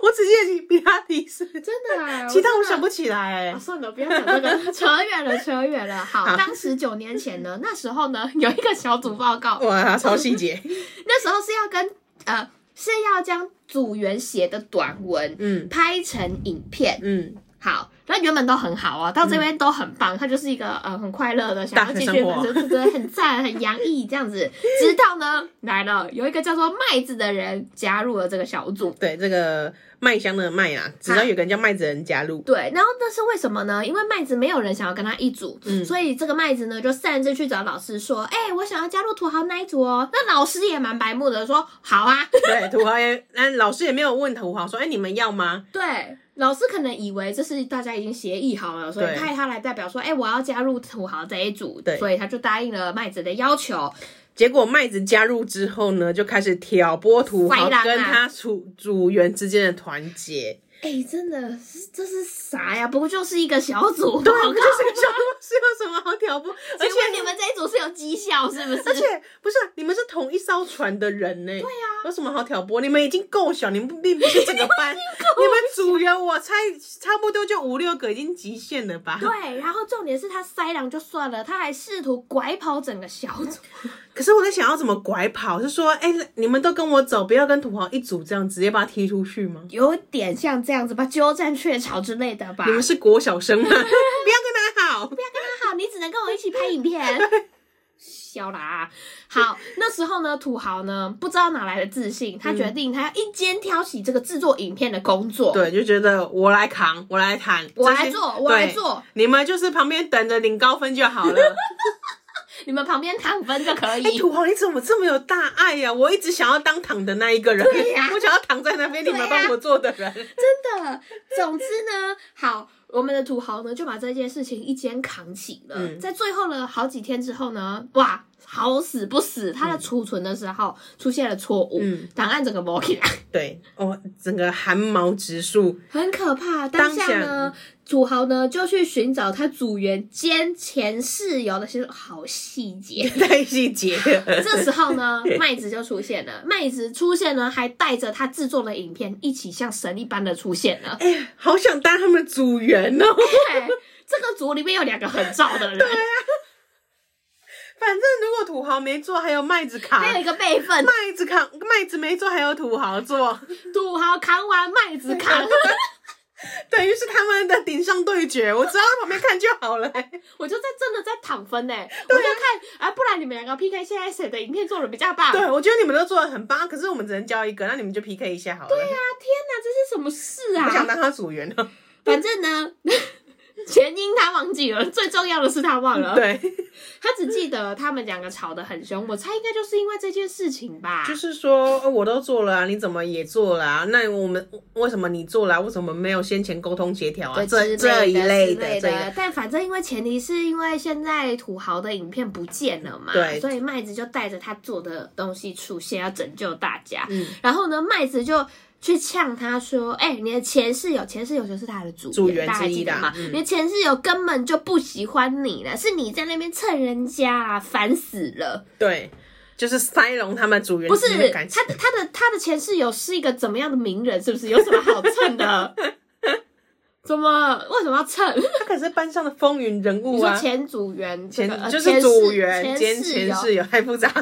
S1: 我只记得比拉提斯，
S2: 真的啊，
S1: 其他我想不起来。
S2: 啊、算了，不要讲这个，扯远了，扯远了。好，好当时九年前呢，那时候呢，有一个小组报告，
S1: 哇，超细节。
S2: 那时候是要跟呃，是要将组员写的短文，嗯，拍成影片，嗯。好，他原本都很好啊，到这边都很棒，他、嗯、就是一个呃很快乐的，想要继续，对对 对，很赞，很洋溢这样子。直到呢来了，有一个叫做麦子的人加入了这个小组，
S1: 对，这个麦香的麦啊，直到有个人叫麦子的人加入，
S2: 对，然后那是为什么呢？因为麦子没有人想要跟他一组，嗯，所以这个麦子呢就擅自去找老师说，哎、欸，我想要加入土豪那一组哦。那老师也蛮白目的，说好啊，
S1: 对，土豪也，那老师也没有问土豪说，哎、欸，你们要吗？
S2: 对。老师可能以为这是大家已经协议好了，所以派他来代表说：“哎、欸，我要加入土豪这一组。”对，所以他就答应了麦子的要求。
S1: 结果麦子加入之后呢，就开始挑拨土豪跟他组组员之间的团结。
S2: 哎、欸，真的是这是啥呀？不过就是一个小组，
S1: 对，不就是个小组，是有什么好挑拨？而且
S2: 你们这一组是有绩效，是不是？
S1: 而且不是，你们是同一艘船的人呢。对呀、啊，有什么好挑拨？你们已经够小，你们并不是这个班，你们组员我猜差不多就五六个，已经极限了吧？
S2: 对，然后重点是他塞狼就算了，他还试图拐跑整个小组。
S1: 可是我在想要怎么拐跑？是说，哎、欸，你们都跟我走，不要跟土豪一组，这样直接把他踢出去吗？
S2: 有点像这样子吧，鸠占鹊巢之类的吧。
S1: 你们是国小生吗？不要跟他好，
S2: 不要跟他好，你只能跟我一起拍影片。笑啦！好，那时候呢，土豪呢不知道哪来的自信，他决定他要一肩挑起这个制作影片的工作。
S1: 对，就觉得我来扛，我来谈，
S2: 我来做，我来做，
S1: 你们就是旁边等着领高分就好了。
S2: 你们旁边躺分就可
S1: 哎、
S2: 以。
S1: 土豪你怎么这么有大爱呀、我一直想要当躺的那一个人，
S2: 对呀
S1: 我想要躺在那边，你们帮我做的人。
S2: 真的，总之呢，好，我们的土豪呢就把这件事情一肩扛起了。
S1: 嗯
S2: 在最后呢，好几天之后呢，哇，好死不死，他的储存的时候出现了错误，
S1: 嗯
S2: 档案整个冒起来，
S1: 对，哦，整个汗毛直竖。
S2: 很可怕。当下呢，土豪呢就去寻找他组员兼前室友那些好细节。
S1: 太细节了。
S2: 这时候呢，麦子就出现了。麦子出现呢，还带着他制作的影片一起像神一般的出现了。
S1: 哎、好想当他们的组员哦。
S2: 对，这个组里面有两个很照的人，
S1: 反正如果土豪没做，还有麦子扛。
S2: 还有一个备份，
S1: 麦子扛，麦子没做，还有土豪做，
S2: 土豪扛完，麦子扛。
S1: 等于是他们的顶上对决。我只要在旁边看就好了、
S2: 我就在真的在躺分呢，我就看啊，不然你们两个 PK 现在谁的影片做的比较棒？
S1: 对，我觉得你们都做的很棒，可是我们只能交一个，那你们就 PK 一下好了。
S2: 对啊，天哪，这是什么事啊？
S1: 我想当他组员呢。
S2: 反正呢，前因他忘记了，最重要的是他忘了。
S1: 对，
S2: 他只记得他们两个吵得很凶，我猜应该就是因为这件事情吧。
S1: 就是说、哦我都做了啊，你怎么也做了啊？那我们为什么你做了、啊，为什么没有先前沟通协调啊？
S2: 对
S1: 这
S2: 之
S1: 这一类
S2: 的，
S1: 这个
S2: 但反正因为前提是因为现在土豪的影片不见了嘛，
S1: 对
S2: 所以麦子就带着他做的东西出现，要拯救大家。
S1: 嗯，
S2: 然后呢，麦子就去呛他说：“哎、你的前室友，前室友就是他的组
S1: 组员
S2: 大家还
S1: 之一的
S2: 嘛？
S1: 嗯
S2: 你的前室友根本就不喜欢你了，是你在那边蹭人家啊，烦死了。
S1: 对，就是塞隆他们组员
S2: 不是他的他的他的前室友是一个怎么样的名人？是不是有什么好蹭的？怎么为什么要蹭？
S1: 他可是班上的风云人物啊，
S2: 前组员这
S1: 前就是组员兼
S2: 前
S1: 前室友，太复杂。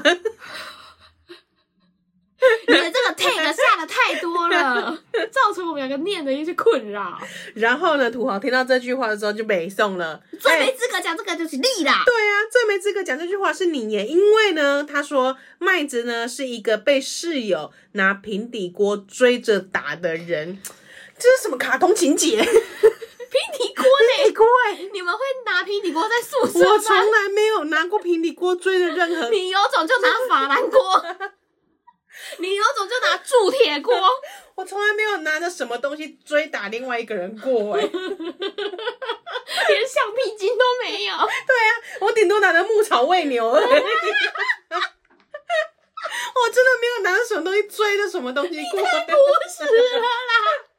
S2: 你的这个 tag 下的太多了，造成我们两个念的一些困扰。
S1: 然后呢，土豪听到这句话的时候就北宋了，
S2: 最没
S1: 哎
S2: 资格讲这个就是你啦。
S1: 对啊，最没资格讲这句话是你耶，因为呢，他说麦子呢是一个被室友拿平底锅追着打的人，这是什么卡通情节？
S2: 平底锅呢？
S1: 平底锅哎，
S2: 你们会拿平底锅在宿舍吗？
S1: 我从来没有拿过平底锅追的任何。
S2: 你有种就拿法兰锅，你有种就拿铸铁锅，
S1: 我从来没有拿着什么东西追打另外一个人过哎。
S2: 连橡皮筋都没有。
S1: 对啊我顶多拿着牧草喂牛而已。我真的没有拿着什么东西追着什么东西过。
S2: 不是了啦，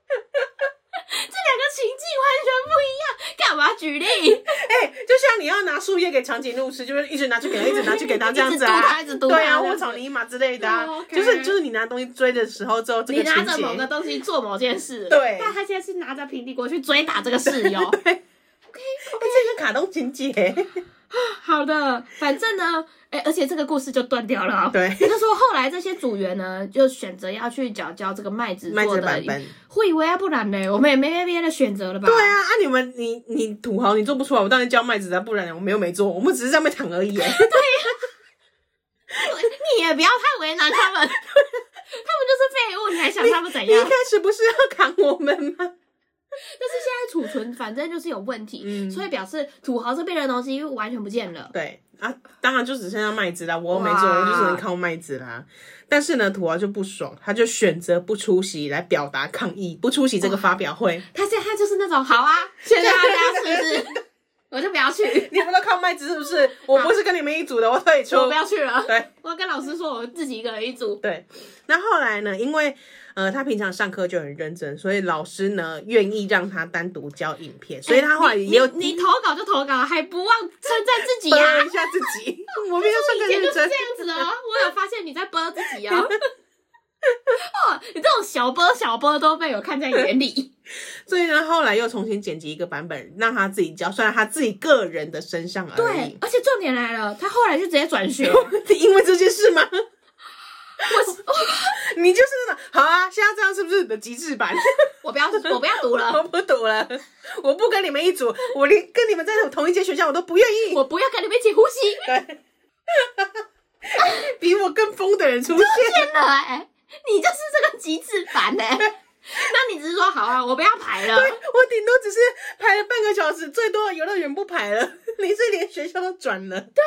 S2: 这两个情境完全不一样。干嘛举例？
S1: 哎、就像你要拿树叶给长颈鹿吃，就是一直拿去给他，一直拿去给他这样子啊，
S2: 一直嘟他一直嘟他
S1: 对啊，
S2: 这样子
S1: 或草泥马之类的啊，
S2: 哦，OK。
S1: 就是就是你拿东西追的时候之后，这个情
S2: 你拿着某个
S1: 节，
S2: 东西做某件事，
S1: 对。
S2: 但他现在是拿着平底锅去追打这个室友。
S1: 对，这个卡通情节，
S2: 好的，反正呢，哎、而且这个故事就断掉了、哦。
S1: 对
S2: 也就是说后来这些组员呢，就选择要去缴交这个麦子
S1: 麦
S2: 做的
S1: 版本。
S2: 会以为啊，不然呢，我们也没别的选择了吧？
S1: 对啊，啊你们你你土豪你做不出来，我当然叫麦子啊，不然我们又没做，我们只是在那边躺而已 对啊。
S2: 你也不要太为难他们，他们就是废物，你还想他们怎样？
S1: 你一开始不是要砍我们吗？
S2: 但是现在储存反正就是有问题，
S1: 嗯
S2: 所以表示土豪这边的东西完全不见了。
S1: 对啊，当然就只剩下麦子啦，我又没做，我就只能靠麦子啦。但是呢，土豪就不爽，他就选择不出席来表达抗议，不出席这个发表会。
S2: 他现在他就是那种好啊，现在大家是不是？我就不要去，
S1: 你们都靠麦子是不是？我不是跟你们一组的，我退出。
S2: 我不要去了。
S1: 对
S2: 我要跟老师说，我自己一个人一组。
S1: 对，那后来呢？因为呃，他平常上课就很认真，所以老师呢愿意让他单独教影片，所以他后来也有
S2: 你投稿就投稿，还不忘称赞自己呀、
S1: 播一下自己。我平常上课 认真
S2: 就是这。样子的哦，我有发现你在播自己哦。哦，你这种小播小播都被我看在眼里。
S1: 所以呢，后来又重新剪辑一个版本，让他自己教，算在他自己个人的身上而
S2: 对
S1: 已，。
S2: 而且重点来了，他后来就直接转学。
S1: 因为这件事吗？
S2: 我
S1: 你就是那种好啊，现在这样是不是你的极致版？
S2: 我不要，我不要读了，
S1: 我不读了，我不跟你们一组，我连跟你们在同一间学校我都不愿意。
S2: 我不要跟你们一起呼吸。
S1: 对，比我更疯的人出现。
S2: 天了哎、你就是这个极致版哎、那你只是说好啊，我不要排了。
S1: 对，我顶多只是排了半个小时，最多游乐园不排了。你是连学校都转了？
S2: 对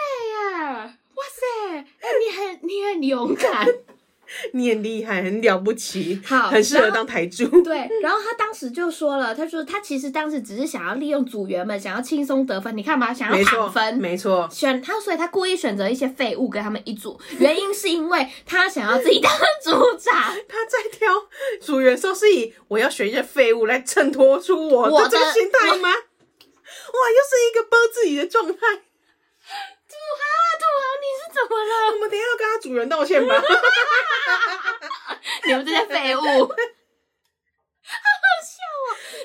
S2: 呀，哇塞，哎，你很你很勇敢。
S1: 你很厉害，很了不起，
S2: 好，
S1: 很适合当台柱。
S2: 对，然后他当时就说了，他说他其实当时只是想要利用组员们，想要轻松得分。你看吧，想要躺分，
S1: 没错。
S2: 选他，所以他故意选择一些废物跟他们一组，原因是因为他想要自己当组长。
S1: 他在挑组员时候是以我要选一些废物来衬托出我的这个心态吗？哇，又是一个包自己的
S2: 状态。你是怎么了？
S1: 我们等一下要跟他主人道歉吧。
S2: 你们这些废物。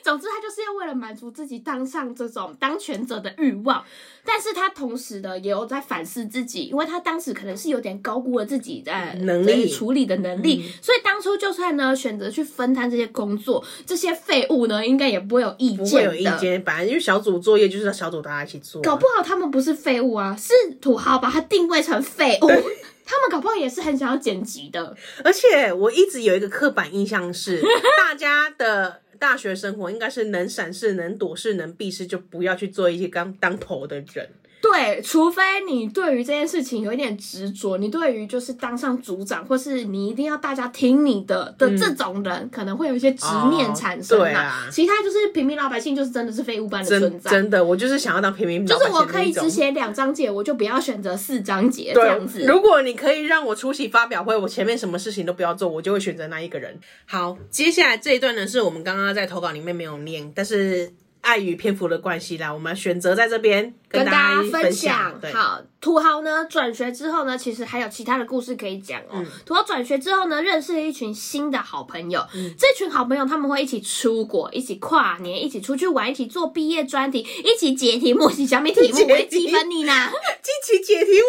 S2: 总之，他就是要为了满足自己当上这种当权者的欲望，但是他同时的也有在反思自己，因为他当时可能是有点高估了自己在能力处理的能力，嗯、所以当初就算呢选择去分摊这些工作，这些废物呢应该也不会有意见，不会
S1: 有意见，反正因为小组作业就是要小组大家一起做，
S2: 搞不好他们不是废物啊，是土豪把它定位成废物，他们搞不好也是很想要剪辑的，
S1: 而且我一直有一个刻板印象是 大家的。大学生活应该是能闪事、能躲事、能避事，就不要去做一些刚当头的人。
S2: 对，除非你对于这件事情有一点执着，你对于就是当上组长，或是你一定要大家听你的的这种人，嗯、可能会有一些执念产生、哦。对啊，其他就是平民老百姓，就是真的是废物般的存在。
S1: 真，真的，我就是想要当平民老百姓。
S2: 就是我可以只写两章节，我就不要选择四章节这样子。
S1: 如果你可以让我出席发表会，我前面什么事情都不要做，我就会选择那一个人。好，接下来这一段呢，是我们刚刚在投稿里面没有念，但是。碍于篇幅的关系啦，我们选择在这边跟大家分享。
S2: 好，土豪呢转学之后呢，其实还有其他的故事可以讲哦。嗯、土豪转学之后呢，认识了一群新的好朋友。嗯、这群好朋友他们会一起出国，一起跨年，一起出去玩，一起做毕业专题，一起解题目。是小米题目 会积分你呢？
S1: 一起解题目。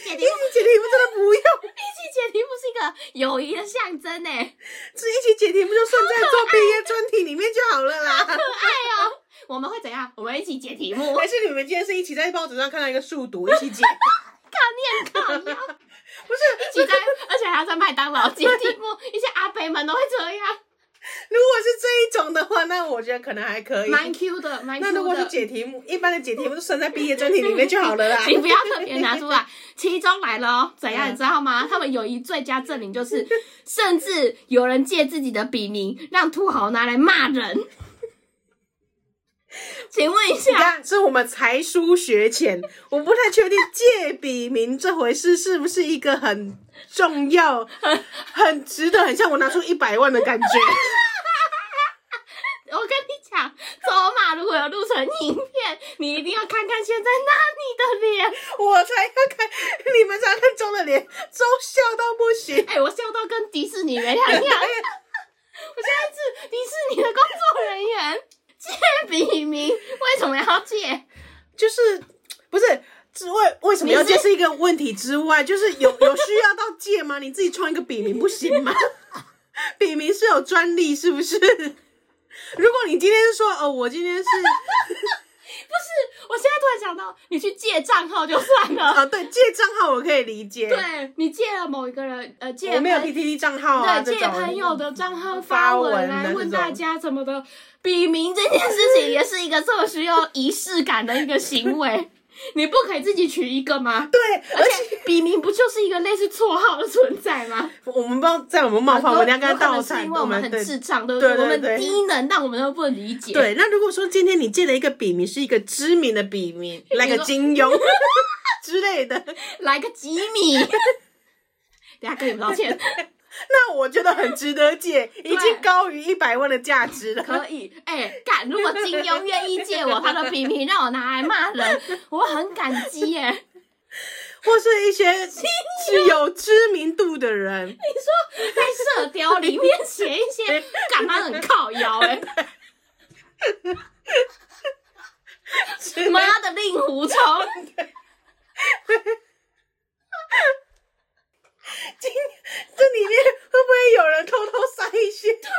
S1: 一起解题目，一起解题目真的不用。
S2: 一起解题目是一个友谊的象征呢。
S1: 这一起解题目就算在做毕业专题里面就好了啦。
S2: 好可爱哦！我们会怎样？我们一起解题目，
S1: 还是你们今天是一起在报纸上看到一个数独，一起解？
S2: 考念考呀？不是一起在，而且还要在麦当劳解题目，一些阿伯们都会这样。
S1: 如果是这一种的话，那我觉得可能还可以。
S2: 蛮 Q 的，蛮 Q 的。那
S1: 如果是解题目，一般的解题目就算在毕业专题里面就好了啦。
S2: 你不要特别拿出来。其中来了哦，怎样你知道吗？他们友谊最佳证明就是，甚至有人借自己的笔名让土豪拿来骂人。请问一下，
S1: 是我们才疏学浅，我不太确定借笔名这回事是不是一个很重要、很很值得、很像我拿出一百万的感觉。
S2: 我跟你讲，走马如果有录成影片，你一定要看看现在那你的脸。
S1: 我才要看你们才看中的脸，都笑到不行。
S2: 哎、欸，我笑到跟迪士尼没两样。我现在是迪士尼的工作人员。借笔名为什么要借？
S1: 就是不是之为为什么要借是一个问题之外，就是有有需要到借吗？你自己创一个笔名不行吗？笔名是有专利是不是？如果你今天说哦，我今天是。
S2: 不是，我现在突然想到，你去借账号就算了
S1: 啊。对，借账号我可以理解。
S2: 对，你借了某一个人，呃，借
S1: 我没有 PTT 账号啊，
S2: 对，借朋友的账号发文来问大家怎么的，笔名这件事情也是一个这么需要仪式感的一个行为。你不可以自己取一个吗？
S1: 对，
S2: 而且笔名不就是一个类似绰号的存在吗？
S1: 我们不知道在我们冒犯，我们两个人道歉，
S2: 因为我们很智障，对不对？我们低能，但我们都不能理解。
S1: 对，那如果说今天你借了一个笔名，是一个知名的笔名，来个金庸 之类的，
S2: 来个吉米，等下跟你们道歉。
S1: 那我觉得很值得借，已经高于一百万的价值了。
S2: 可以，哎、欸，干！如果金庸愿意借我他的笔名，让我拿来骂人，我很感激耶。
S1: 或是一些是有知名度的人，你
S2: 说在射雕里面写一些干嘛很靠腰哎？妈的令狐冲！
S1: 今这里面会不会有人偷偷塞一些？
S2: 对呀、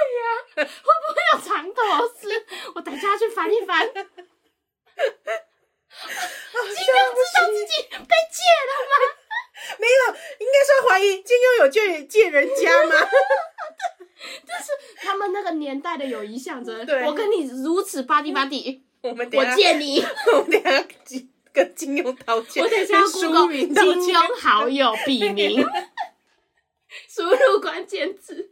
S2: 啊，会不会有藏头诗？我等下去翻一翻。金庸知道自己被借了吗？
S1: 没有，应该说怀疑金庸有借借人家吗？
S2: 这是他们那个年代的友谊象征。
S1: 对
S2: 我跟你如此巴蒂巴蒂，
S1: 我们
S2: 我借你，
S1: 我们等一下跟跟金庸道歉，
S2: 我等一下要
S1: 跟
S2: Google
S1: 书名
S2: 金庸好友笔名，输入关键字。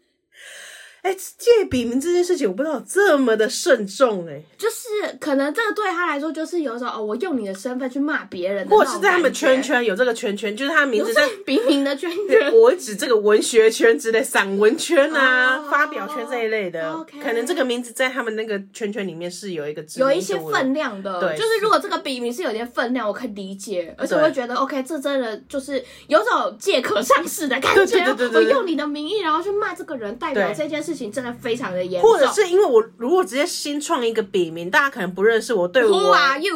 S1: 哎、借笔名这件事情，我不知道这么的慎重哎、
S2: 就是可能这个对他来说，就是有一种哦，我用你的身份去骂别人
S1: 或者是在他
S2: 们
S1: 圈圈有这个圈圈，就是他的名字在
S2: 笔名的圈圈。
S1: 我指这个文学圈之类、散文圈啊、
S2: 哦
S1: 发表圈这一类的可能这个名字在他们那个圈圈里面是有一个
S2: 有一些分量的，
S1: 对
S2: 就是如果这个笔名是有点分量，我可以理解，而且我会觉得 OK，这真的就是有种借壳上市的感觉。
S1: 对对对对对
S2: 我用你的名义，然后去骂这个人，代表这件事情真的非常的严重。
S1: 或者是因为我如果直接新创一个笔名，大家可能不认识我，对我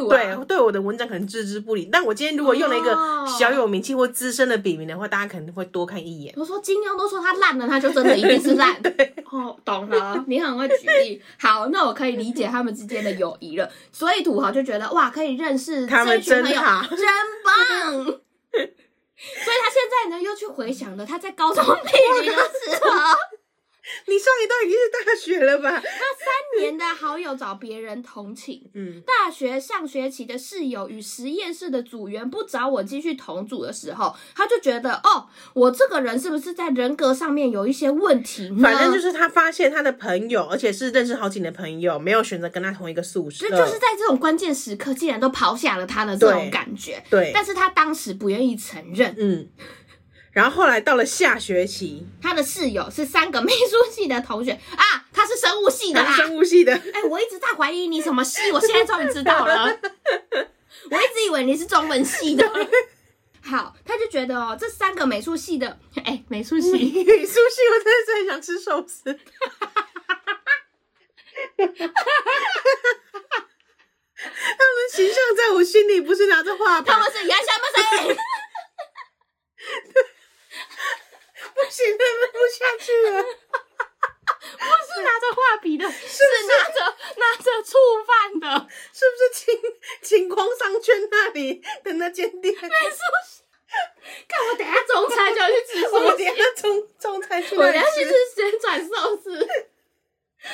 S1: 对对我的文章可能置之不理。但我今天如果用了一个
S2: 哦
S1: 小有名气或资深的笔名的话，大家可能会多看一眼。
S2: 我说金庸都说他烂了，他就真的一定是烂。哦，懂了，你很会举例。好，那我可以理解他们之间的友谊了。所以土豪就觉得哇，可以认识
S1: 他们真好
S2: 真棒。所以他现在呢，又去回想了他在高中 的时候。
S1: 你上一段已经是大学了吧？
S2: 他三年的好友找别人同寝，
S1: 嗯，
S2: 大学上学期的室友与实验室的组员不找我继续同组的时候，他就觉得哦，我这个人是不是在人格上面有一些问题呢？
S1: 反正就是他发现他的朋友，而且是认识好几年的朋友，没有选择跟他同一个宿舍，
S2: 就就是在这种关键时刻，竟然都抛下了他的这
S1: 种
S2: 感觉。
S1: 对，
S2: 但是他当时不愿意承认，
S1: 嗯。然后后来到了下学期，
S2: 他的室友是三个美术系的同学啊，他是生物系的啦。
S1: 生物系的，
S2: 哎、我一直在怀疑你什么系，我现在终于知道了。我一直以为你是中文系的。好，他就觉得哦，这三个美术系的，哎、美术系，
S1: 美术系，我真的是很想吃寿司。他们形象在我心里不是拿着画板，
S2: 他们是牙下巴谁？
S1: 不行，认不下去了。
S2: 不是拿着画笔的，是拿着拿着醋饭的，
S1: 是不是晴晴光商圈那里的那间店？
S2: 美术系。看我等一下中餐就要去吃
S1: 我们
S2: 寿司，
S1: 等下中中餐去
S2: 我
S1: 那里吃
S2: 等一下去吃。旋转寿司。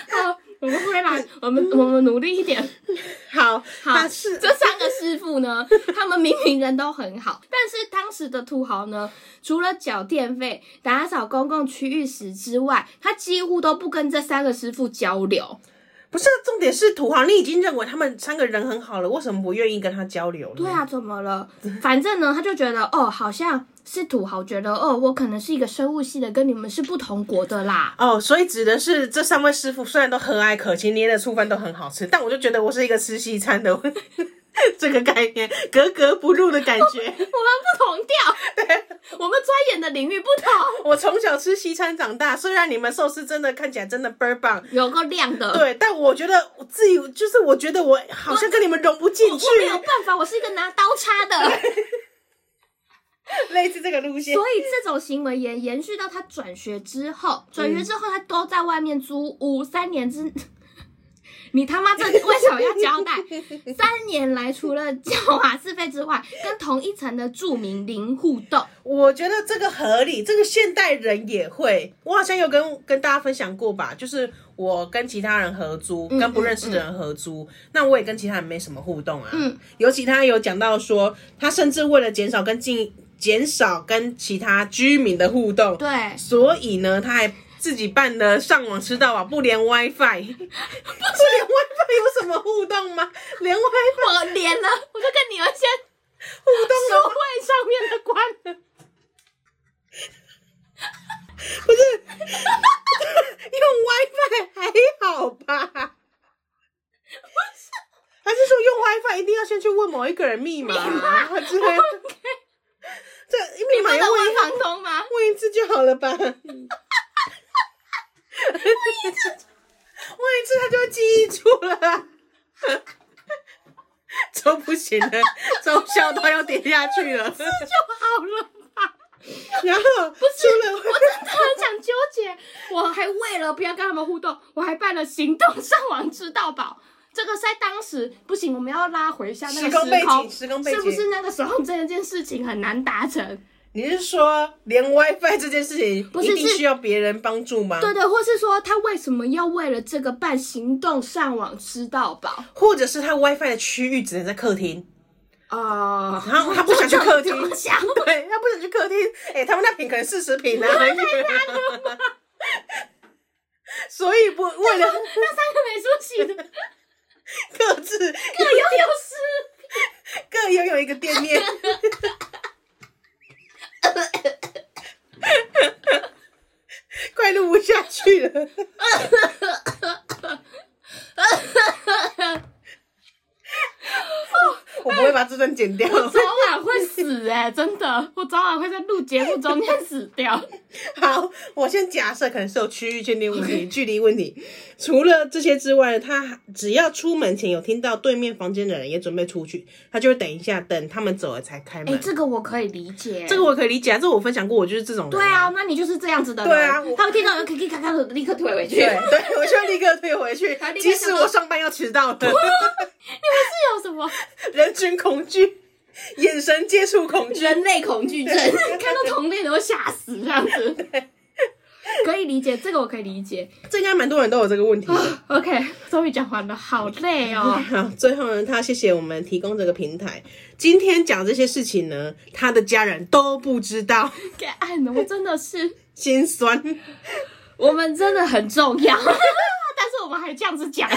S2: 好，我们回来，我们我们努力一点。
S1: 好，
S2: 好
S1: 是
S2: 这三个师傅呢，他们明明人都很好，但是当时的土豪呢，除了缴电费、打扫公共区域时之外，他几乎都不跟这三个师傅交流。
S1: 不是重点是土豪，你已经认为他们三个人很好了，为什么不愿意跟他交流呢？
S2: 对啊，怎么了？反正呢，他就觉得哦，好像是土豪觉得哦，我可能是一个生物系的，跟你们是不同国的啦。
S1: 哦，所以指的是这三位师傅虽然都和蔼可亲，捏的醋饭都很好吃，但我就觉得我是一个吃西餐的 这个概念，格格不入的感觉。
S2: 我们不同调，对，我们钻研的领域不同。
S1: 我从小吃西餐长大，虽然你们寿司真的看起来真的倍儿棒，
S2: 有个亮的，
S1: 对，但我觉得我自己就是我觉得我好像跟你们融不进去，
S2: 我没有办法，我是一个拿刀叉的。
S1: 类似这个路线。
S2: 所以这种行为延延续到他转学之后，转学之后他都在外面租屋，三年之，你他妈这为什么要交代？三年来除了交瓦斯费之外，跟同一层的住民零互动。
S1: 我觉得这个合理，这个现代人也会。我好像有跟跟大家分享过吧，就是我跟其他人合租，
S2: 嗯
S1: 跟不认识的人合租，那我也跟其他人没什么互动啊。
S2: 嗯，
S1: 尤其他有讲到说，他甚至为了减少跟进减少跟其他居民的互动，
S2: 对，
S1: 所以呢，他还自己办的上网吃到饱，不连 WiFi，不连 WiFi 有什么互动吗？连 WiFi
S2: 我连了，我就跟你们先
S1: 互动
S2: 手绘上面的关了。
S1: 不是 用 WiFi 还好吧？还是说用 WiFi 一定要先去问某一个人密码啊之类的？这密码要问
S2: 问房东吗？
S1: 问一次就好了吧？问一次，问一次他就会记忆住了。都不行了，从小都要跌下去了，
S2: 就好了吧？
S1: 然后
S2: 不是，我真的很想纠结，我还为了不要跟他们互动，我还办了行动上网吃到饱。这个在当时不行，我们要拉回一下那个时空
S1: 时空背景，时空背景
S2: 是不是那个时候这件事情很难达成？
S1: 你是说连 WiFi 这件事情
S2: 不是
S1: 一定需要别人帮助吗？
S2: 对对，或是说他为什么要为了这个办行动上网吃到饱？
S1: 或者是他 WiFi 的区域只能在客厅
S2: 啊？
S1: 然后他不想去客厅，
S2: 想
S1: 对，他不想去客厅。哎、欸，他们那坪可能四十平啊，太大了所以不为了
S2: 那三个美术系的
S1: 各自
S2: 各拥有四
S1: 各拥有一个店面。快录不下去了。我不会把这段剪掉。
S2: 我早晚会死哎、欸，真的，我早晚会在录节目中间死掉。
S1: 好，我先假设可能是有区域限定问题、距离问题。除了这些之外，他只要出门前有听到对面房间的人也准备出去，他就会等一下，等他们走了才开门。
S2: 哎、欸，这个我可以理解，
S1: 这个我可以理解啊，这我分享过，我就是这种人。
S2: 对啊，那你就是这样子的人。
S1: 对啊，
S2: 他们听到有可以咔咔的立刻退回去。
S1: 对，对我就立刻退回去，即使我上班要迟到的。你们
S2: 是有什么
S1: 人群恐惧、眼神接触恐惧、
S2: 人类恐惧症？看到同类都会吓死这样子。对。可以理解，这个我可以理解，
S1: 这应该蛮多人都有这个问题。
S2: OK，终于讲完了，好累哦。
S1: 好，最后呢，他谢谢我们提供这个平台。今天讲这些事情呢，他的家人都不知道。
S2: 我真的是
S1: 心酸。
S2: 我们真的很重要，但是我们还这样子讲，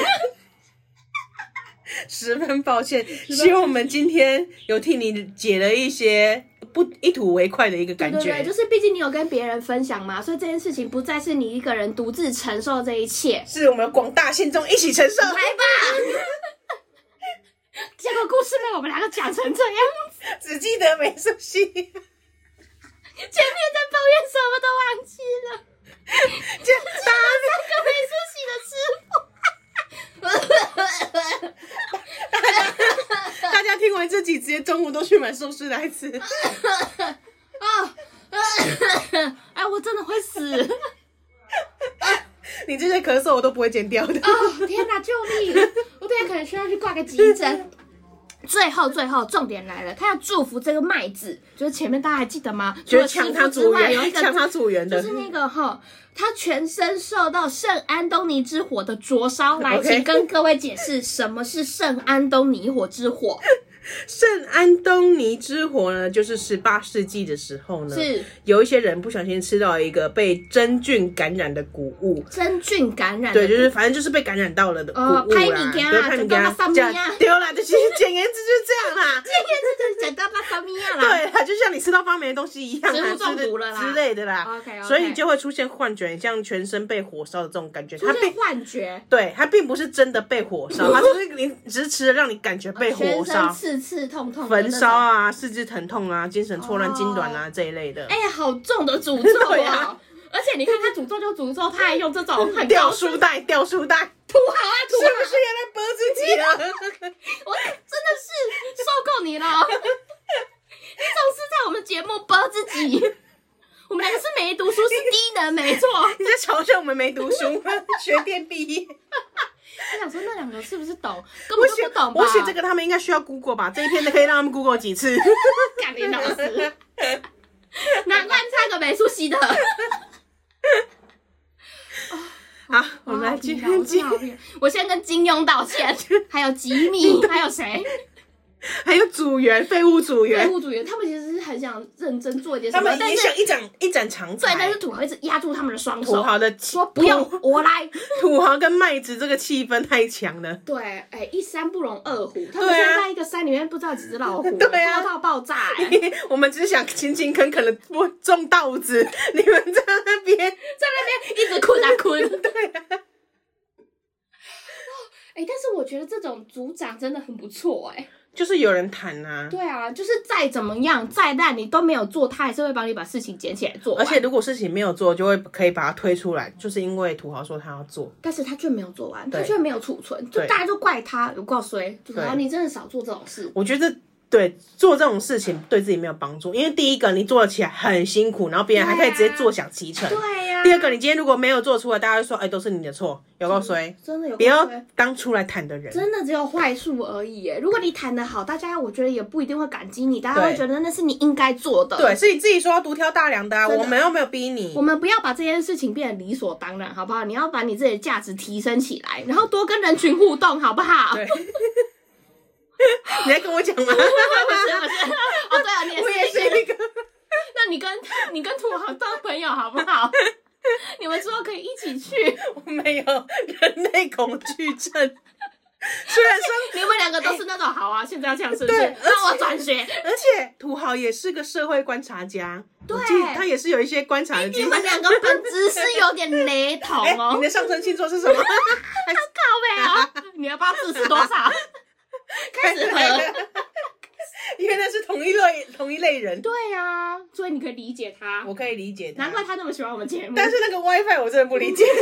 S1: 十分抱歉。希望我们今天有替你解了一些。不一吐为快的一个感觉，
S2: 对对对，就是毕竟你有跟别人分享嘛，所以这件事情不再是你一个人独自承受这一切，
S1: 是我们广大信众一起承受。来吧，
S2: 结果故事被我们两个讲成这样子，
S1: 只记得美术系，前面
S2: 在抱怨什么都忘记了，就打 三个美术系的师傅。
S1: 大家听完这集，直接中午都去买寿司来吃。
S2: 啊！哎，我真的会死！
S1: 你这些咳嗽我都不会剪掉的。
S2: 哦，天哪，救命！我等下可能需要去挂个急诊。最后，最后，重点来了，他要祝福这个麦子，就是前面大家还记得吗？
S1: 除了抢他组员，有一个抢他组员的，
S2: 就是那个哈，他全身受到圣安东尼之火的灼烧。来，请跟各位解释什么是圣安东尼火之火。
S1: 圣安东尼之火呢，就是十八世纪的时候呢，是有一些人不小心吃到一个被真菌感染的谷物。
S2: 真菌感染？
S1: 对，就是反正就是被感染到了的谷物 啦。
S2: 拍米给啊，讲到那方面啊，
S1: 丢了，就是简言之就是这样啦。
S2: 简言之就是讲到那方面啦。
S1: 对，就像你吃到发霉的东西一样，
S2: 食物中毒了啦
S1: 之类的啦。
S2: OK。
S1: 所以你就会出现幻觉，像全身被火烧的这种感觉。
S2: 它被幻觉？
S1: 对，它并不是真的被火烧，它只是你 只是吃了让你感觉被火烧，
S2: 刺刺痛痛。
S1: 焚烧啊，四肢疼痛啊，精神错乱、痉挛啊这一类的。
S2: 哎呀，好重的诅咒啊！而且你看他诅咒就诅咒，他还用这种很
S1: 掉书袋、掉书袋，
S2: 土豪啊，土豪，
S1: 是不是也在播自己了？
S2: 我真的是受够你了！你总是在我们节目播自己，我们两个是没读书，是低能，没错。
S1: 你在嘲笑我们没读书吗？学电毕业。
S2: 我想说那两个是不是懂？根本就不懂吧。
S1: 我写这个，他们应该需要 Google 吧？这一篇的可以让他们 Google 几次？
S2: 干你老师，难怪差个美术系的。
S1: 好，我们来今天金，
S2: 我先跟金庸道歉，还有吉米，还有谁？
S1: 还有组员，废物组员，
S2: 废物组员，他们其实是很想认真做一件事，他
S1: 们也想一展一展长才。
S2: 对，但是土豪一直压住他们的双手。
S1: 土豪的
S2: 说不用，我来。
S1: 土豪跟麦子这个气氛太强了。
S2: 对，哎，一山不容二虎。他们现在在一个山里面，不知道几只老虎，多到爆炸。
S1: 我们只想勤勤恳恳的播种稻子，你们在那边，在
S2: 那边一直困啊困。
S1: 对啊。
S2: 哎，但是我觉得这种组长真的很不错，哎。
S1: 就是有人谈呐、啊，
S2: 对啊，就是再怎么样再烂，你都没有做，他还是会帮你把事情捡起来做。
S1: 而且如果事情没有做，就会可以把它推出来，就是因为土豪说他要做，
S2: 但是他却没有做完，他却没有储存，就大家就怪他有够衰，土豪你真的少做这种事。
S1: 我觉得对做这种事情对自己没有帮助，因为第一个你做了起来很辛苦，然后别人还可以直接坐享其成。
S2: 对呀、啊。
S1: 第二个，你今天如果没有做出来，大家就说，哎、欸，都是你的错，有够衰，
S2: 真的有。
S1: 不要当出来谈的人，
S2: 真的只有坏处而已。如果你谈的好，大家我觉得也不一定会感激你，大家会觉得那是你应该做的。
S1: 对，是你自己说要独挑大梁的啊，我们又没有逼你。
S2: 我们不要把这件事情变得理所当然，好不好？你要把你自己的价值提升起来，然后多跟人群互动，好不好？
S1: 对。你在跟我讲吗？不是
S2: 不是，哦对啊，你也是，
S1: 我也是一个。
S2: 那你跟你跟土豪当朋友好不好？你们之后可以一起去。
S1: 我没有人类恐惧症，虽然说
S2: 你们两个都是那种好啊，现在要这样是不是？那我转学。
S1: 而且土豪也是个社会观察家，对，他也是有一些观察的。
S2: 你们两个本质是有点雷同哦。
S1: 你的上升星座是什么？
S2: 靠北啊！你要不要支持多少？开始喝，
S1: 原来是同一类同一类人。
S2: 对呀、啊，所以你可以理解他，
S1: 我可以理解他。
S2: 难怪他那么喜欢我们节目。
S1: 但是那个 WiFi 我真的不理解。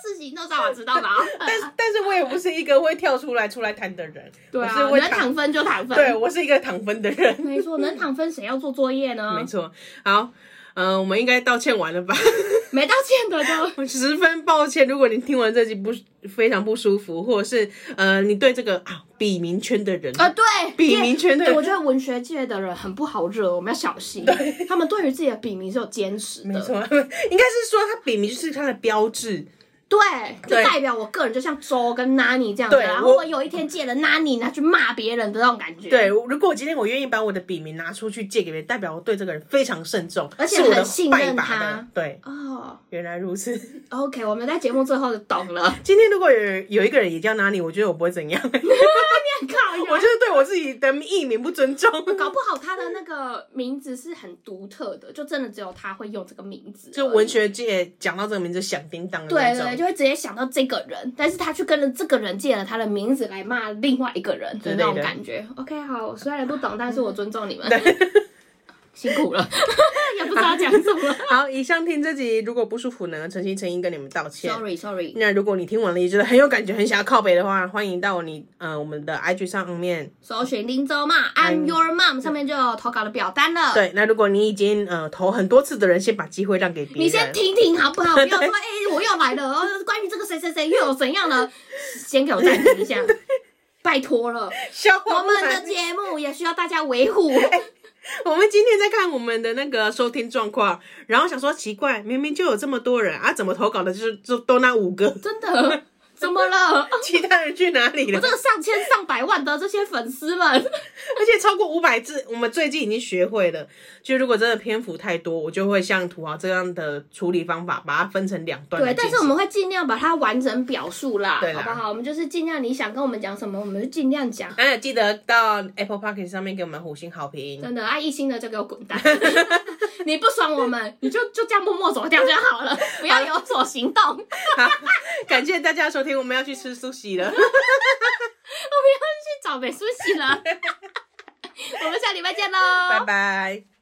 S2: 事情都早晚知道吧？
S1: 但是但是我也不是一个会跳出来出来谈的人。
S2: 对啊，
S1: 我
S2: 能躺分就躺分。
S1: 对，我是一个躺分的人。
S2: 没错，能躺分谁要做作业呢？
S1: 没错。好。嗯、呃，我们应该道歉完了吧？
S2: 没道歉的都。我
S1: 十分抱歉，如果你听完这集不非常不舒服，或者是呃，你对这个啊笔名圈的人
S2: 啊，对
S1: 笔名圈的人，
S2: 我觉得文学界的人很不好惹，我们要小心。他们对于自己的笔名是有坚持的。
S1: 没错，应该是说他笔名就是他的标志。
S2: 对，就代表我个人就像周跟 Nani 这样子，然后我有一天借了 Nani 拿去骂别人的那种感觉。
S1: 对，如果我今天我愿意把我的笔名拿出去借给别人，代表我对这个人非常慎重，
S2: 而且很信任他。
S1: 对，哦，原来如此。
S2: OK，我们在节目最后就懂了。
S1: 今天如果有有一个人也叫 Nani，我觉得我不会怎
S2: 样。
S1: 我就是对我自己的艺名不尊重。
S2: 搞不好他的那个名字是很独特的，就真的只有他会用这个名字。
S1: 就文学界讲到这个名字响叮当的
S2: 对对，就会直接想到这个人，但是他去跟了这个人借了他的名字来骂另外一个人的那种感觉。OK，好，我虽然不懂，但是我尊重你们。对辛苦了，也不知道讲什么。
S1: 好，以上听这集如果不舒服呢，诚心诚意跟你们道歉。
S2: Sorry，Sorry。
S1: 那如果你听完了也觉得很有感觉，很想要靠北的话，欢迎到你呃我们的 IG 上面
S2: 搜寻林州嘛，I'm Your Mom，上面就有投稿的表单了。
S1: 对，那如果你已经呃投很多次的人，先把机会让给别人。
S2: 你先听听好不好？不要说 哎、欸，我又来了，关于这个谁谁谁又有怎样的，先给我暂停一下，拜托了。我们的节目也需要大家维护。
S1: 我们今天在看我们的那个收听状况，然后想说奇怪，明明就有这么多人啊，怎么投稿的就是就都那五个？
S2: 真的。怎么了？
S1: 其他人去哪里了？
S2: 我这个上千上百万的这些粉丝们，
S1: 而且超过五百字，我们最近已经学会了。就如果真的篇幅太多，我就会像土豪这样的处理方法，把它分成两段。
S2: 对，但是我们会尽量把它完整表述啦，好不好？我们就是尽量你想跟我们讲什么，我们就尽量讲。
S1: 哎，记得到 Apple Podcast 上面给我们五星好评。
S2: 真的，爱一星的就给我滚蛋！你不爽我们，你就就这样默默走掉就好了，不要有所行动。
S1: 好，感谢大家收听，我们要去吃苏西了。我们
S2: 要去找美苏西了。我们下礼拜见喽，
S1: 拜拜。